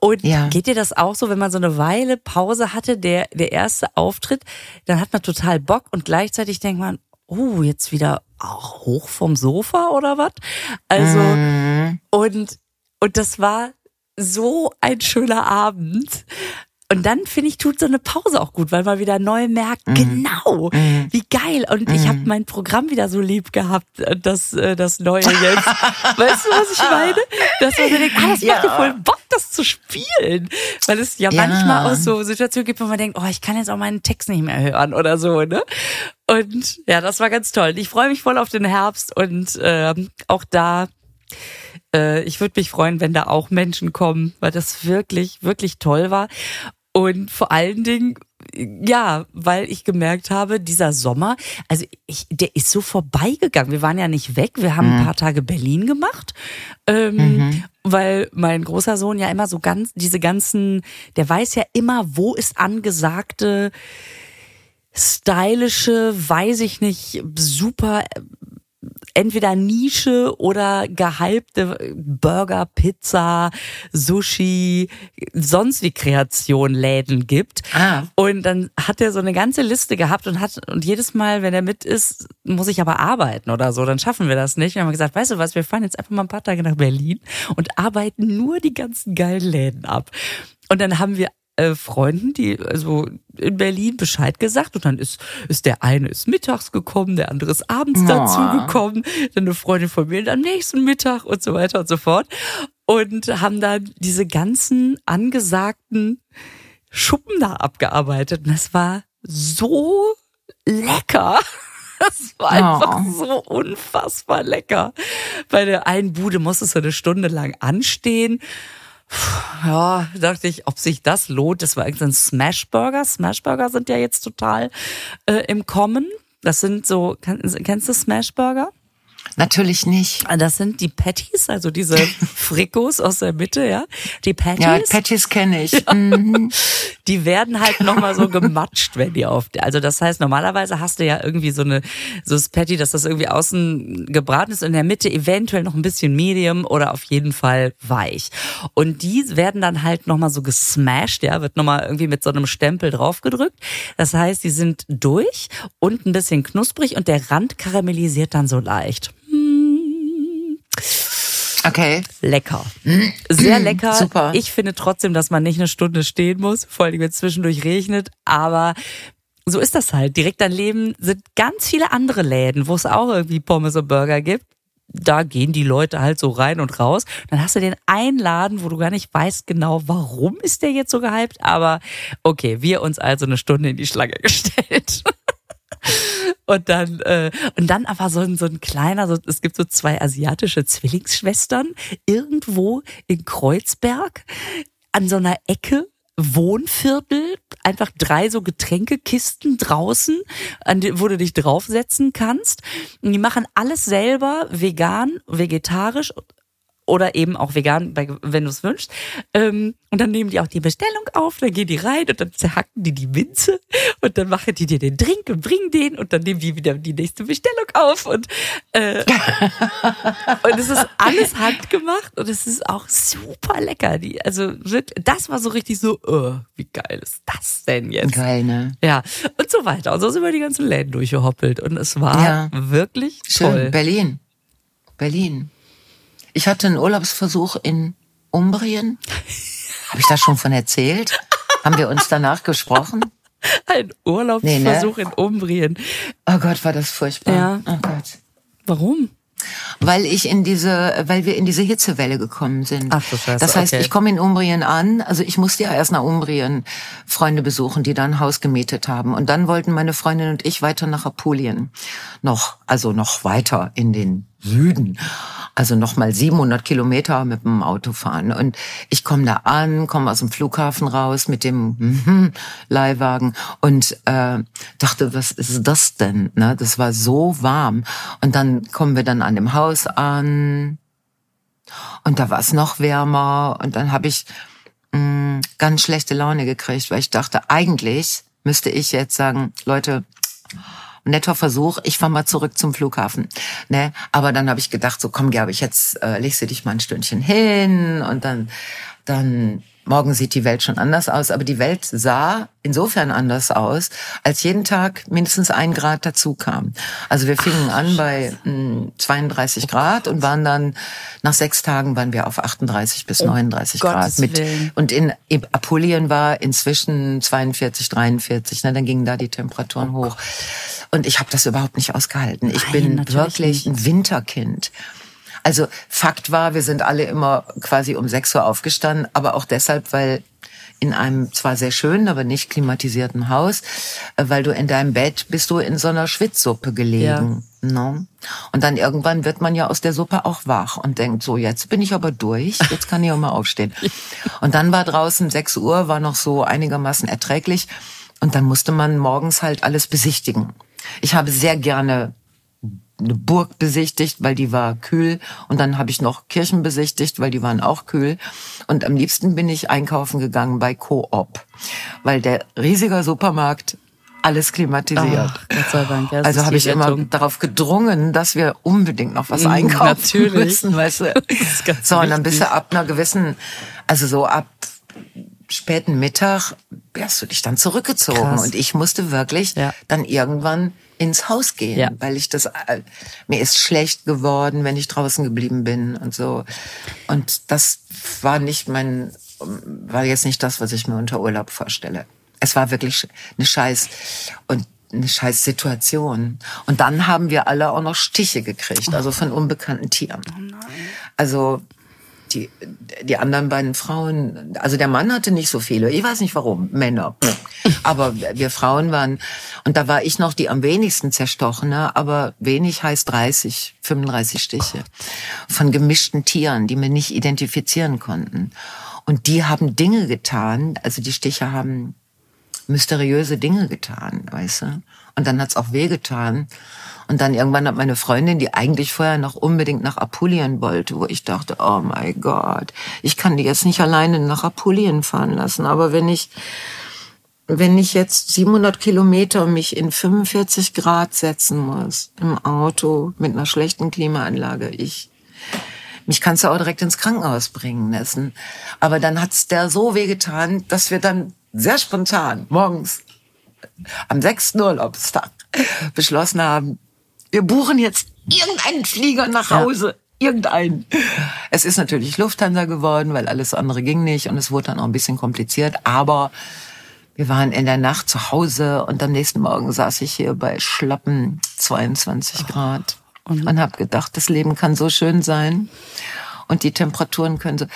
Und Ja. geht dir das auch so, wenn man so eine Weile Pause hatte, der, der erste Auftritt, dann hat man total Bock und gleichzeitig denkt man, oh, jetzt wieder auch hoch vom Sofa oder was? Also, Mhm. und, und das war so ein schöner Abend. Und dann finde ich, tut so eine Pause auch gut, weil man wieder neu merkt, genau, wie geil. Und ich habe mein Programm wieder so lieb gehabt, das, äh, das neue jetzt. <laughs> weißt du, was ich meine? Dass man so denkt, ah, das macht Ja. ja voll Bock, das zu spielen. Weil es ja, Ja. manchmal auch so Situationen gibt, wo man denkt, oh, ich kann jetzt auch meinen Text nicht mehr hören oder so, ne? Und ja, das war ganz toll. Ich freue mich voll auf den Herbst und ähm, auch da äh, ich würde mich freuen, wenn da auch Menschen kommen, weil das wirklich, wirklich toll war. Und vor allen Dingen, ja, weil ich gemerkt habe, dieser Sommer, also ich, der ist so vorbeigegangen. Wir waren ja nicht weg, wir haben ein paar Tage Berlin gemacht, ähm, weil mein großer Sohn ja immer so ganz, diese ganzen, der weiß ja immer, wo ist angesagte, stylische, weiß ich nicht, super entweder Nische oder gehypte Burger, Pizza, Sushi, sonst wie Kreation Läden gibt. Ah. Und dann hat er so eine ganze Liste gehabt und hat, und jedes Mal, wenn er mit ist, muss ich aber arbeiten oder so, dann schaffen wir das nicht. Wir haben gesagt, weißt du was, wir fahren jetzt einfach mal ein paar Tage nach Berlin und arbeiten nur die ganzen geilen Läden ab. Und dann haben wir äh, Freunden, die also in Berlin Bescheid gesagt und dann ist ist der eine ist mittags gekommen, der andere ist abends Oh. dazu gekommen, dann eine Freundin von mir am nächsten Mittag und so weiter und so fort und haben dann diese ganzen angesagten Schuppen da abgearbeitet und das war so lecker. <laughs> Das war einfach Oh. so unfassbar lecker. Bei der einen Bude musstest du eine Stunde lang anstehen. Ja, dachte ich, ob sich das lohnt. Das war irgendein Smashburger. Smashburger sind ja jetzt total äh, im Kommen. Das sind so, kennst du Smashburger? Natürlich nicht. Das sind die Patties, also diese <laughs> Frikos aus der Mitte, ja. Die Patties. Ja, Patches kenne ich. <laughs> Mhm. die werden halt nochmal so gematscht, wenn die auf, also das heißt, normalerweise hast du ja irgendwie so eine, so das Patty, dass das irgendwie außen gebraten ist und in der Mitte eventuell noch ein bisschen medium oder auf jeden Fall weich. Und die werden dann halt nochmal so gesmashed, ja, wird nochmal irgendwie mit so einem Stempel draufgedrückt. Das heißt, die sind durch und ein bisschen knusprig und der Rand karamellisiert dann so leicht. Okay. Lecker. Sehr <clears throat> lecker. Super. Ich finde trotzdem, dass man nicht eine Stunde stehen muss, vor allem wenn es zwischendurch regnet, aber so ist das halt. Direkt daneben sind ganz viele andere Läden, wo es auch irgendwie Pommes und Burger gibt. Da gehen die Leute halt so rein und raus. Dann hast du den einen Laden, wo du gar nicht weißt genau, warum ist der jetzt so gehypt. Aber okay, wir uns also eine Stunde in die Schlange <laughs> gestellt. Und dann, äh, und dann aber so ein, so ein kleiner, so, es gibt so zwei asiatische Zwillingsschwestern irgendwo in Kreuzberg an so einer Ecke Wohnviertel, einfach drei so Getränkekisten draußen, an die, wo du dich draufsetzen kannst. Und die machen alles selber, vegan, vegetarisch oder eben auch vegan, wenn du es wünschst. Ähm, und dann nehmen die auch die Bestellung auf, dann gehen die rein und dann zerhacken die die Minze und dann machen die dir den Drink und bringen den und dann nehmen die wieder die nächste Bestellung auf und äh, und es ist alles <laughs> handgemacht und es ist auch super lecker. Die, also das war so richtig so, oh, wie geil ist das denn jetzt? Geil, ne? Ja und so weiter. Und so sind wir die ganzen Läden durchgehoppelt und es war ja. wirklich Schön. toll. Berlin, Berlin. Ich hatte einen Urlaubsversuch in Umbrien. Habe ich da schon von erzählt? Haben wir uns danach gesprochen? Ein Urlaubsversuch nee, ne? in Umbrien. Oh Gott, war das furchtbar. Ja. Oh Gott. Warum? Weil ich in diese, weil wir in diese Hitzewelle gekommen sind. Ach, das, heißt, das heißt, okay. ich komme in Umbrien an. Also ich musste ja erst nach Umbrien Freunde besuchen, die da ein Haus gemietet haben. Und dann wollten meine Freundin und ich weiter nach Apulien. Noch, also noch weiter in den Süden. Also nochmal 700 Kilometer mit dem Auto fahren. Und ich komme da an, komme aus dem Flughafen raus mit dem mm, Leihwagen und äh, dachte, was ist das denn? Ne? Das war so warm. Und dann kommen wir dann an dem Haus an und da war es noch wärmer. Und dann habe ich mh, ganz schlechte Laune gekriegt, weil ich dachte, eigentlich müsste ich jetzt sagen, Leute, netter Versuch, ich fahr mal zurück zum Flughafen. Ne? Aber dann habe ich gedacht, so komm, Gerbe, ich jetzt äh, legst du dich mal ein Stündchen hin und dann, dann morgen sieht die Welt schon anders aus, aber die Welt sah insofern anders aus, als jeden Tag mindestens ein Grad dazu kam. Also wir fingen Ach, an bei mh, hm, 32 Grad und waren dann nach sechs Tagen waren wir auf 38 bis 39 oh, Grad mit und in Apulien war inzwischen 42, 43. Ne, dann gingen da die Temperaturen oh, hoch. Und ich habe das überhaupt nicht ausgehalten. Ich Nein, bin wirklich nicht. ein Winterkind. Also Fakt war, wir sind alle immer quasi um 6 Uhr aufgestanden, aber auch deshalb, weil in einem zwar sehr schönen, aber nicht klimatisierten Haus, äh, weil du in deinem Bett bist du in so einer Schwitzsuppe gelegen. Ja. No? Ne? Und dann irgendwann wird man ja aus der Suppe auch wach und denkt, so jetzt bin ich aber durch, jetzt kann ich auch mal aufstehen. <laughs> Und dann war draußen 6 Uhr, war noch so einigermaßen erträglich und dann musste man morgens halt alles besichtigen. Ich habe sehr gerne eine Burg besichtigt, weil die war kühl. Und dann habe ich noch Kirchen besichtigt, weil die waren auch kühl. Und am liebsten bin ich einkaufen gegangen bei Coop, weil der riesige Supermarkt alles klimatisiert. Ach, Dank. Also habe ich Rettung. immer darauf gedrungen, dass wir unbedingt noch was einkaufen Natürlich. müssen, weißt du. <laughs> so, und dann bist du ab einer gewissen, also so ab späten Mittag hast du dich dann zurückgezogen Krass. und ich musste wirklich ja. dann irgendwann ins Haus gehen, ja. weil ich das äh, mir ist schlecht geworden, wenn ich draußen geblieben bin und so. Und das war nicht mein war jetzt nicht das, was ich mir unter Urlaub vorstelle. Es war wirklich eine Scheiß und eine scheiß Situation. Und dann haben wir alle auch noch Stiche gekriegt, also von unbekannten Tieren. Oh also die, die anderen beiden Frauen, also der Mann hatte nicht so viele. Ich weiß nicht warum, Männer. Aber wir Frauen waren, und da war ich noch die am wenigsten zerstochene, aber wenig heißt 30, 35 Stiche. Von gemischten Tieren, die wir nicht identifizieren konnten. Und die haben Dinge getan, also die Stiche haben mysteriöse Dinge getan, weißt du? Und dann hat's auch wehgetan. Und dann irgendwann hat meine Freundin, die eigentlich vorher noch unbedingt nach Apulien wollte, wo ich dachte, oh mein Gott, ich kann die jetzt nicht alleine nach Apulien fahren lassen. Aber wenn ich, wenn ich jetzt 700 Kilometer mich in 45 Grad setzen muss im Auto mit einer schlechten Klimaanlage, ich, mich kannst du auch direkt ins Krankenhaus bringen lassen. Aber dann hat's der so wehgetan, dass wir dann sehr spontan morgens am sechsten Urlaubstag beschlossen haben, wir buchen jetzt irgendeinen Flieger nach Hause. irgendeinen. Es ist natürlich Lufthansa geworden, weil alles andere ging nicht und es wurde dann auch ein bisschen kompliziert, aber wir waren in der Nacht zu Hause und am nächsten Morgen saß ich hier bei schlappen 22 Grad und, und habe gedacht, das Leben kann so schön sein und die Temperaturen können so.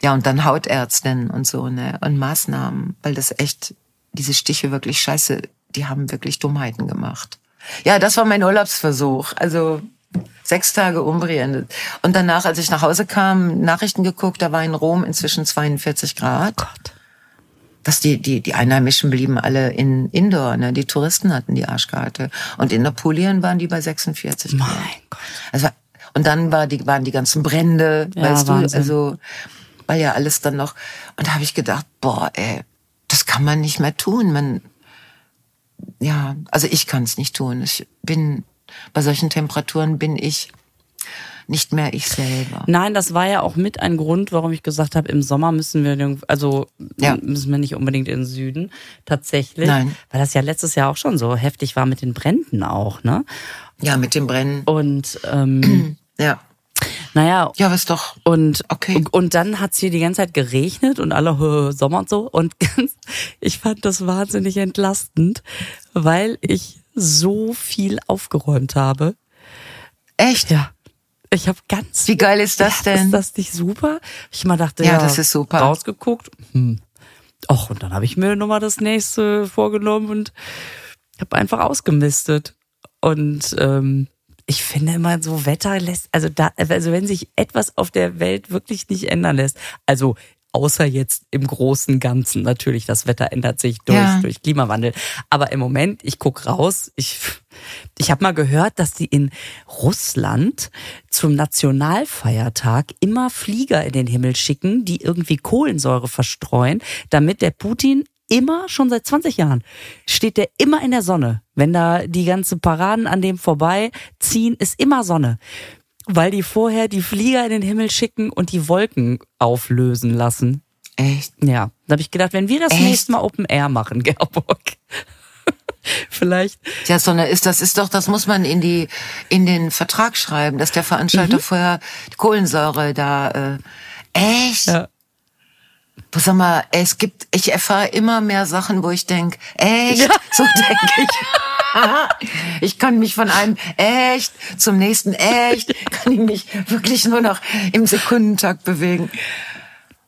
Ja, und dann Hautärztin und so, ne, und Maßnahmen, weil das echt, diese Stiche wirklich scheiße, die haben wirklich Dummheiten gemacht. Ja, das war mein Urlaubsversuch. Also sechs Tage Umbrien. Und danach, als ich nach Hause kam, Nachrichten geguckt, da war in Rom inzwischen 42 Grad. Oh Gott. Dass die, die, die Einheimischen blieben alle in Indoor, ne? Die Touristen hatten die Arschkarte. Und in Apulien waren die bei 46 Grad. Mein Gott. Also, und dann war die, waren die ganzen Brände, Ja, weißt Wahnsinn. du, also war ja alles dann noch. Und da habe ich gedacht, boah, ey, kann man nicht mehr tun. Man, ja, also ich kann es nicht tun. Ich bin bei solchen Temperaturen bin ich nicht mehr ich selber. Nein, das war ja auch mit ein Grund, warum ich gesagt habe, im Sommer müssen wir, also Ja. müssen wir nicht unbedingt in den Süden, tatsächlich. Nein. Weil das ja letztes Jahr auch schon so heftig war mit den Bränden auch, ne? Ja, mit dem Brennen. Und ähm, <clears throat> Ja. Naja, Ja, was doch. Und, Okay. und dann hat's hier die ganze Zeit geregnet und alle "Hö, <laughs> Sommer und so. Und ganz, ich fand das wahnsinnig entlastend, weil ich so viel aufgeräumt habe. Echt? Ja. Ich habe ganz Wie geil ist das ja, denn? Ist das nicht super? Ich mal dachte, Ja, ja, das ist super. Rausgeguckt. Hm. Och, und dann habe ich mir nochmal das nächste vorgenommen und habe einfach ausgemistet. Und ähm, ich finde immer so Wetter lässt, also da, also wenn sich etwas auf der Welt wirklich nicht ändern lässt, also außer jetzt im großen Ganzen natürlich, das Wetter ändert sich durch, Ja. durch Klimawandel. Aber im Moment, ich guck raus, ich, ich habe mal gehört, dass die in Russland zum Nationalfeiertag immer Flieger in den Himmel schicken, die irgendwie Kohlensäure verstreuen, damit der Putin immer, schon seit 20 Jahren, steht der immer in der Sonne. Wenn da die ganze Paraden an dem vorbei ziehen, ist immer Sonne. Weil die vorher die Flieger in den Himmel schicken und die Wolken auflösen lassen. Echt? Ja, da habe ich gedacht, wenn wir das Echt? nächste Mal Open Air machen, <laughs> Gerburg, vielleicht. Ja, sondern ist das ist doch, das muss man in die in den Vertrag schreiben, dass der Veranstalter Mhm. vorher die Kohlensäure da äh, echt. Ja. Sag mal, es gibt, ich erfahre immer mehr Sachen, wo ich denk, echt, so denke ich. <laughs> <laughs> ich kann mich von einem echt zum nächsten echt, kann ich mich wirklich nur noch im Sekundentakt bewegen.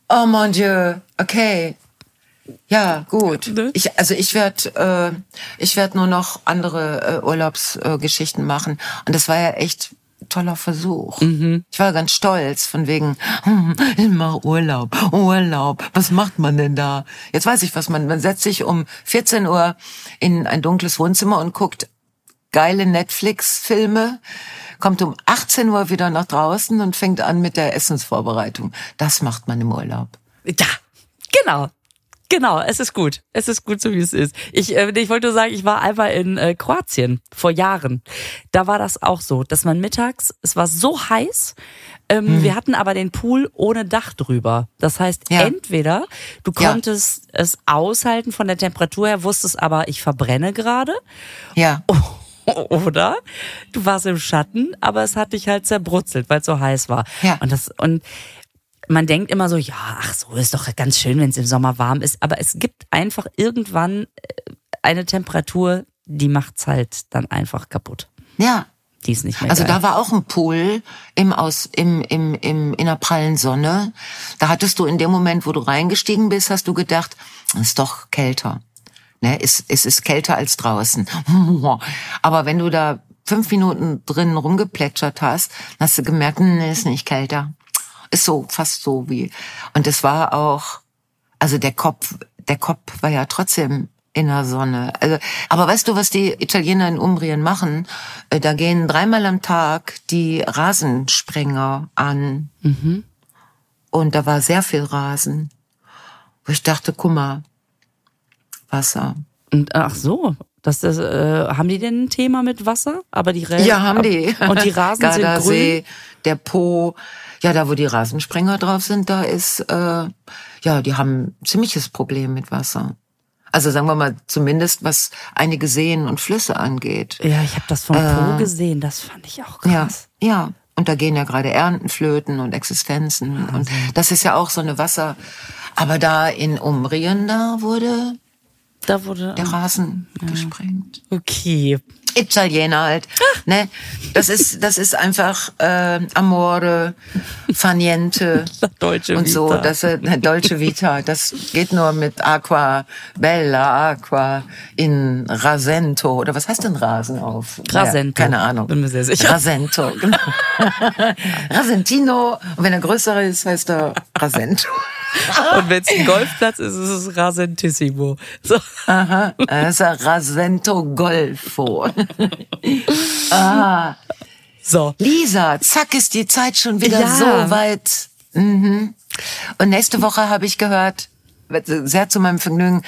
Oh mon Dieu, okay. Ja, gut. Ne? Ich, also ich werde äh, ich werd nur noch andere äh, Urlaubsgeschichten äh, machen. Und das war ja echt toller Versuch. Ich war ganz stolz von wegen, hm, ich mach Urlaub, Urlaub. Was macht man denn da? Jetzt weiß ich, was man, man setzt sich um 14 Uhr in ein dunkles Wohnzimmer und guckt geile Netflix-Filme, kommt um 18 Uhr wieder nach draußen und fängt an mit der Essensvorbereitung. Das macht man im Urlaub. Ja, genau. Genau, es ist gut. Es ist gut, so wie es ist. Ich, äh, ich wollte nur sagen, ich war einmal in äh, Kroatien vor Jahren. Da war das auch so, dass man mittags, es war so heiß, ähm, wir hatten aber den Pool ohne Dach drüber. Das heißt, Ja. entweder du Ja. konntest es aushalten von der Temperatur her, wusstest aber, ich verbrenne gerade, Ja. <laughs> oder du warst im Schatten, aber es hat dich halt zerbrutzelt, weil es so heiß war. Ja. Und das und man denkt immer so, ja, ach so, ist doch ganz schön, wenn es im Sommer warm ist, aber es gibt einfach irgendwann äh, eine Temperatur, die macht's halt dann einfach kaputt. Ja. Die ist nicht mehr Also geil. da war auch ein Pool im aus im im im in der prallen Sonne. Da hattest du in dem Moment, wo du reingestiegen bist, hast du gedacht, es ist doch kälter. Ne, es, es ist kälter als draußen. <laughs> Aber wenn du da fünf Minuten drin rumgeplätschert hast, hast du gemerkt, nee, ist nicht kälter. Ist so fast so wie. Und es war auch, also der Kopf, der Kopf war ja trotzdem in der Sonne. Also, aber weißt du, was die Italiener in Umbrien machen? Äh, Da gehen dreimal am Tag die Rasensprenger an. Und da war sehr viel Rasen. Wo ich dachte, guck mal, Wasser. Und ach so, das, das äh, haben die denn ein Thema mit Wasser? Aber die Rä- Ja, haben die. Und die Rasen sind grün. Gardasee, der Po. Ja, da wo die Rasensprenger drauf sind, da ist, äh, ja, die haben ein ziemliches Problem mit Wasser. Also sagen wir mal, zumindest was einige Seen und Flüsse angeht. Ja, ich habe das vom Po gesehen, das fand ich auch Ja, krass. ja. Und da gehen ja gerade Ernten flöten und Existenzen. Und das ist ja auch so eine Wasser. Aber da in Umrien, da wurde Da wurde. der Rasen gesprengt. Okay. Italiener halt. Ne? Das ist, das ist einfach äh, Amore, Faniente <laughs> Deutsche und so. Vita. Das ist eine Dolce Vita. Das geht nur mit Aqua Bella, Aqua in Rasento. Oder was heißt denn Rasen auf? Rasento. Naja, keine Ahnung. Bin mir sehr sicher. Rasento. genau. <laughs> Rasentino. Und wenn er größer ist, heißt er Rasento. <laughs> Und wenn es ein Golfplatz ist, ist es Rasentissimo. So. Aha, das ist ein Rasento Golfo. <laughs> ah. so. Lisa, zack ist die Zeit schon wieder Ja. so weit. Mhm. Und nächste Woche habe ich gehört, sehr zu meinem Vergnügen,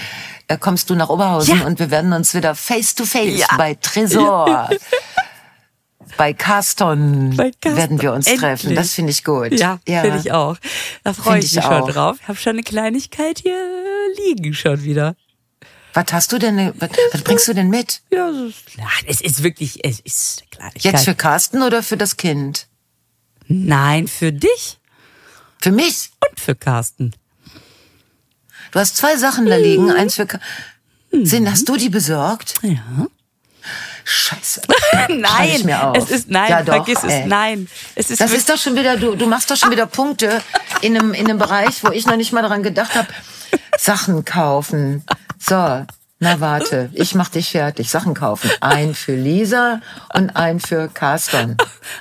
äh, kommst du nach Oberhausen Ja. und wir werden uns wieder face to face Ja. bei Tresor. <laughs> Bei Carston, werden wir uns Endlich. treffen. Das finde ich gut. Ja, finde ich auch. Da freue ich ich mich schon auch. drauf. Ich habe schon eine Kleinigkeit hier liegen schon wieder. Was hast du denn, was, was bringst du denn mit? Ja, es ist, ja, es ist wirklich, es ist Kleinigkeit. Jetzt für Carsten oder für das Kind? Nein, für dich Für mich? und für Carsten. Du hast zwei Sachen da liegen. Eins für, Ka- Sind, hast du die besorgt? Ja. Scheiße. <laughs> Nein, ich mir auf. es ist nein, Ja, doch, vergiss es, ey. nein. Es ist Das ist doch schon wieder, du, du machst doch schon wieder Punkte in einem, in einem Bereich, wo ich noch nicht mal daran gedacht habe, Sachen kaufen. So, na warte, ich mach dich fertig. Sachen kaufen. Ein für Lisa und ein für Carsten.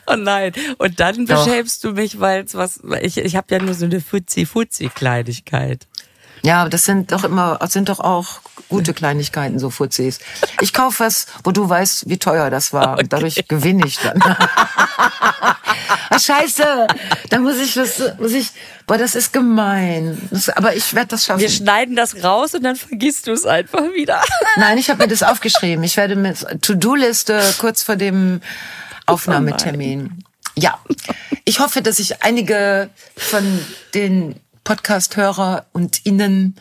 Oh nein. Und dann Doch. beschämst du mich, weil es was, ich, ich habe ja nur so eine Fuzzi-Fuzzi-Kleinigkeit. Ja, das sind doch immer, das sind doch auch gute Kleinigkeiten, so Fuzis. Ich kaufe was, wo du weißt, wie teuer das war. Und dadurch gewinne ich dann. <laughs> ah, scheiße. Da muss ich was, muss ich, boah, das ist gemein. Das, aber ich werde das schaffen. Wir schneiden das raus und dann vergisst du es einfach wieder. <laughs> Nein, ich habe mir das aufgeschrieben. Ich werde mit To-Do-Liste kurz vor dem Aufnahmetermin. Ja, ich hoffe, dass ich einige von den Podcast-Hörer und Ihnen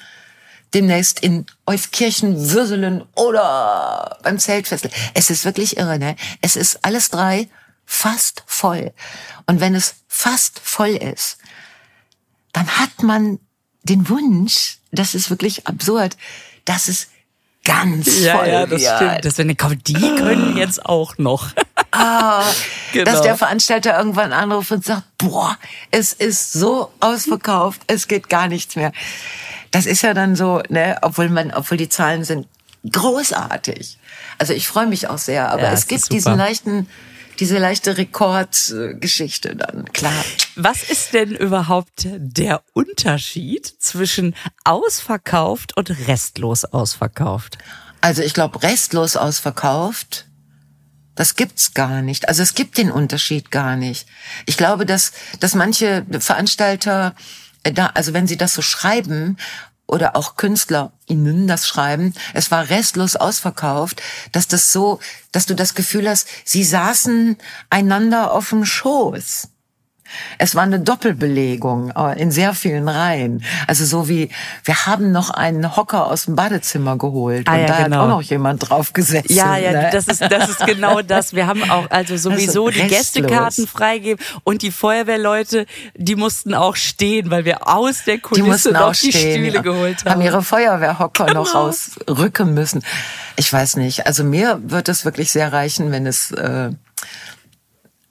demnächst in Euskirchen, Würselen oder beim Zeltfestival. Es ist wirklich irre, ne? Es ist alles drei fast voll. Und wenn es fast voll ist, dann hat man den Wunsch, das ist wirklich absurd, dass es ganz voll wird. Deswegen, komm, die können jetzt auch noch. <laughs> Ah, Genau. Dass der Veranstalter irgendwann anruft und sagt, boah, es ist so ausverkauft, es geht gar nichts mehr. Das ist ja dann so, ne, obwohl man, obwohl die Zahlen sind großartig. Also ich freue mich auch sehr, aber Ja, es gibt diesen leichten, diese leichte Rekordgeschichte dann, klar. Was ist denn überhaupt der Unterschied zwischen ausverkauft und restlos ausverkauft? Also ich glaube, restlos ausverkauft, das gibt's gar nicht. Also es gibt den Unterschied gar nicht. Ich glaube, dass, dass manche Veranstalter äh, da, also wenn sie das so schreiben, oder auch KünstlerInnen das schreiben, es war restlos ausverkauft, dass das so, dass du das Gefühl hast, sie saßen einander auf dem Schoß. Es war eine Doppelbelegung äh, in sehr vielen Reihen. Also so wie, wir haben noch einen Hocker aus dem Badezimmer geholt Ah, und ja, da genau. hat auch noch jemand drauf gesessen. Ja, ja, ne? das ist, das ist genau <laughs> das. Wir haben auch also sowieso die. Gästekarten freigeben und die Feuerwehrleute, die mussten auch stehen, weil wir aus der die Kulisse mussten noch auch die stehen, Stühle geholt haben. haben ihre Feuerwehrhocker noch Genau. rausrücken müssen. Ich weiß nicht. Also mir wird es wirklich sehr reichen, wenn es, äh,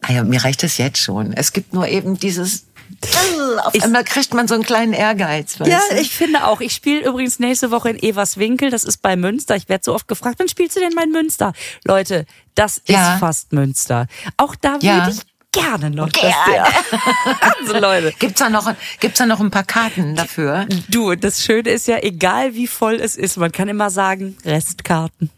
naja, mir reicht es jetzt schon. Es gibt nur eben dieses, <laughs> auf einmal kriegt man so einen kleinen Ehrgeiz. Weißt Ja, du? ich finde auch. Ich spiele übrigens nächste Woche in Everswinkel. Das ist bei Münster. Ich werde so oft gefragt, wann spielst du denn mal in Münster? Leute, das Ja. ist fast Münster. Auch da Ja. würde ich gerne noch Gerne. das. <laughs> Also Leute, Gibt's da noch, gibt's da noch ein paar Karten dafür? du, das Schöne ist ja, egal wie voll es ist, man kann immer sagen, Restkarten.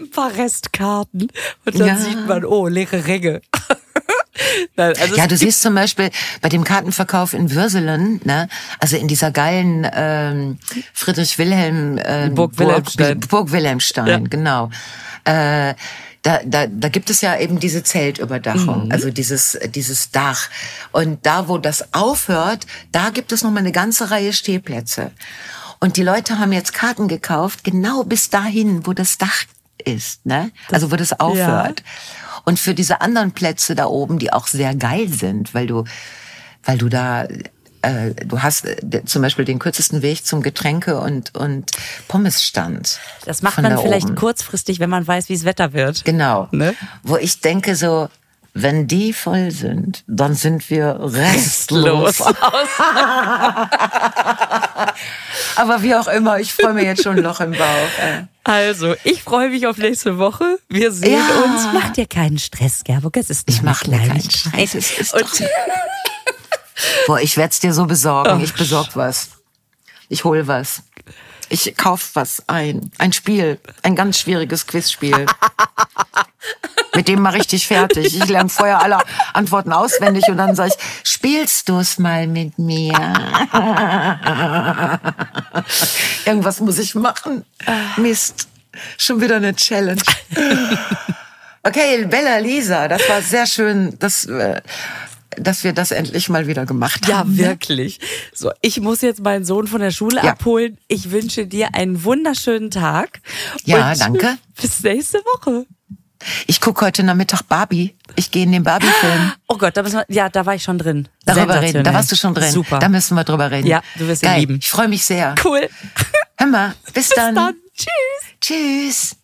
Ein paar Restkarten. Und dann Ja. sieht man, oh, leere Ränge. <laughs> Nein, also Ja, du siehst zum Beispiel bei dem Kartenverkauf in Würselen, ne, also in dieser geilen ähm, Friedrich Wilhelm ähm, Burg Wilhelmstein. Burg, Burg Wilhelmstein, Ja. genau. Äh, da, da, da gibt es ja eben diese Zeltüberdachung, Mhm. also dieses, dieses Dach. Und da, wo das aufhört, da gibt es noch mal eine ganze Reihe Stehplätze. Und die Leute haben jetzt Karten gekauft, genau bis dahin, wo das Dach ist, ne? Also wo das aufhört. Und für diese anderen Plätze da oben, die auch sehr geil sind, weil du, weil du da äh, du hast äh, zum Beispiel den kürzesten Weg zum Getränke und und Pommesstand. Das macht man da vielleicht oben. kurzfristig, wenn man weiß, wie es Wetter wird. Genau. Ne? Wo ich denke so, wenn die voll sind, dann sind wir restlos. <laughs> Aber wie auch immer, ich freue mir jetzt schon ein Loch im Bauch. Also, ich freue mich auf nächste Woche. Wir sehen Ja. uns. Mach dir keinen Stress, Gerburg. Es ist eine mache mir keinen. Scheiß. Es ist doch Boah, ich werd's dir so besorgen. Ich besorg was. Ich hol was. Ich kauf was ein. Ein Spiel. Ein ganz schwieriges Quizspiel. <laughs> Mit dem mache ich dich fertig. Ich lerne vorher alle Antworten auswendig und dann sage ich, spielst du's mal mit mir? Irgendwas muss ich machen. Mist. Schon wieder eine Challenge. Okay, Bella Lisa, das war sehr schön, dass, äh, dass wir das endlich mal wieder gemacht Ja, haben. ne? wirklich. So, ich muss jetzt meinen Sohn von der Schule Ja. abholen. Ich wünsche dir einen wunderschönen Tag. Ja, danke. Bis nächste Woche. Ich gucke heute Nachmittag Barbie. Ich gehe in den Barbie-Film. <gasps> Oh Gott, da müssen wir, ja, da war ich schon drin. Darüber reden. Da warst du schon drin. Super. Da müssen wir drüber reden. Ja, du wirst ihn Geil. lieben. Ich freue mich sehr. cool. Hör mal, <laughs> bis, Bis dann. dann. Tschüss. Tschüss.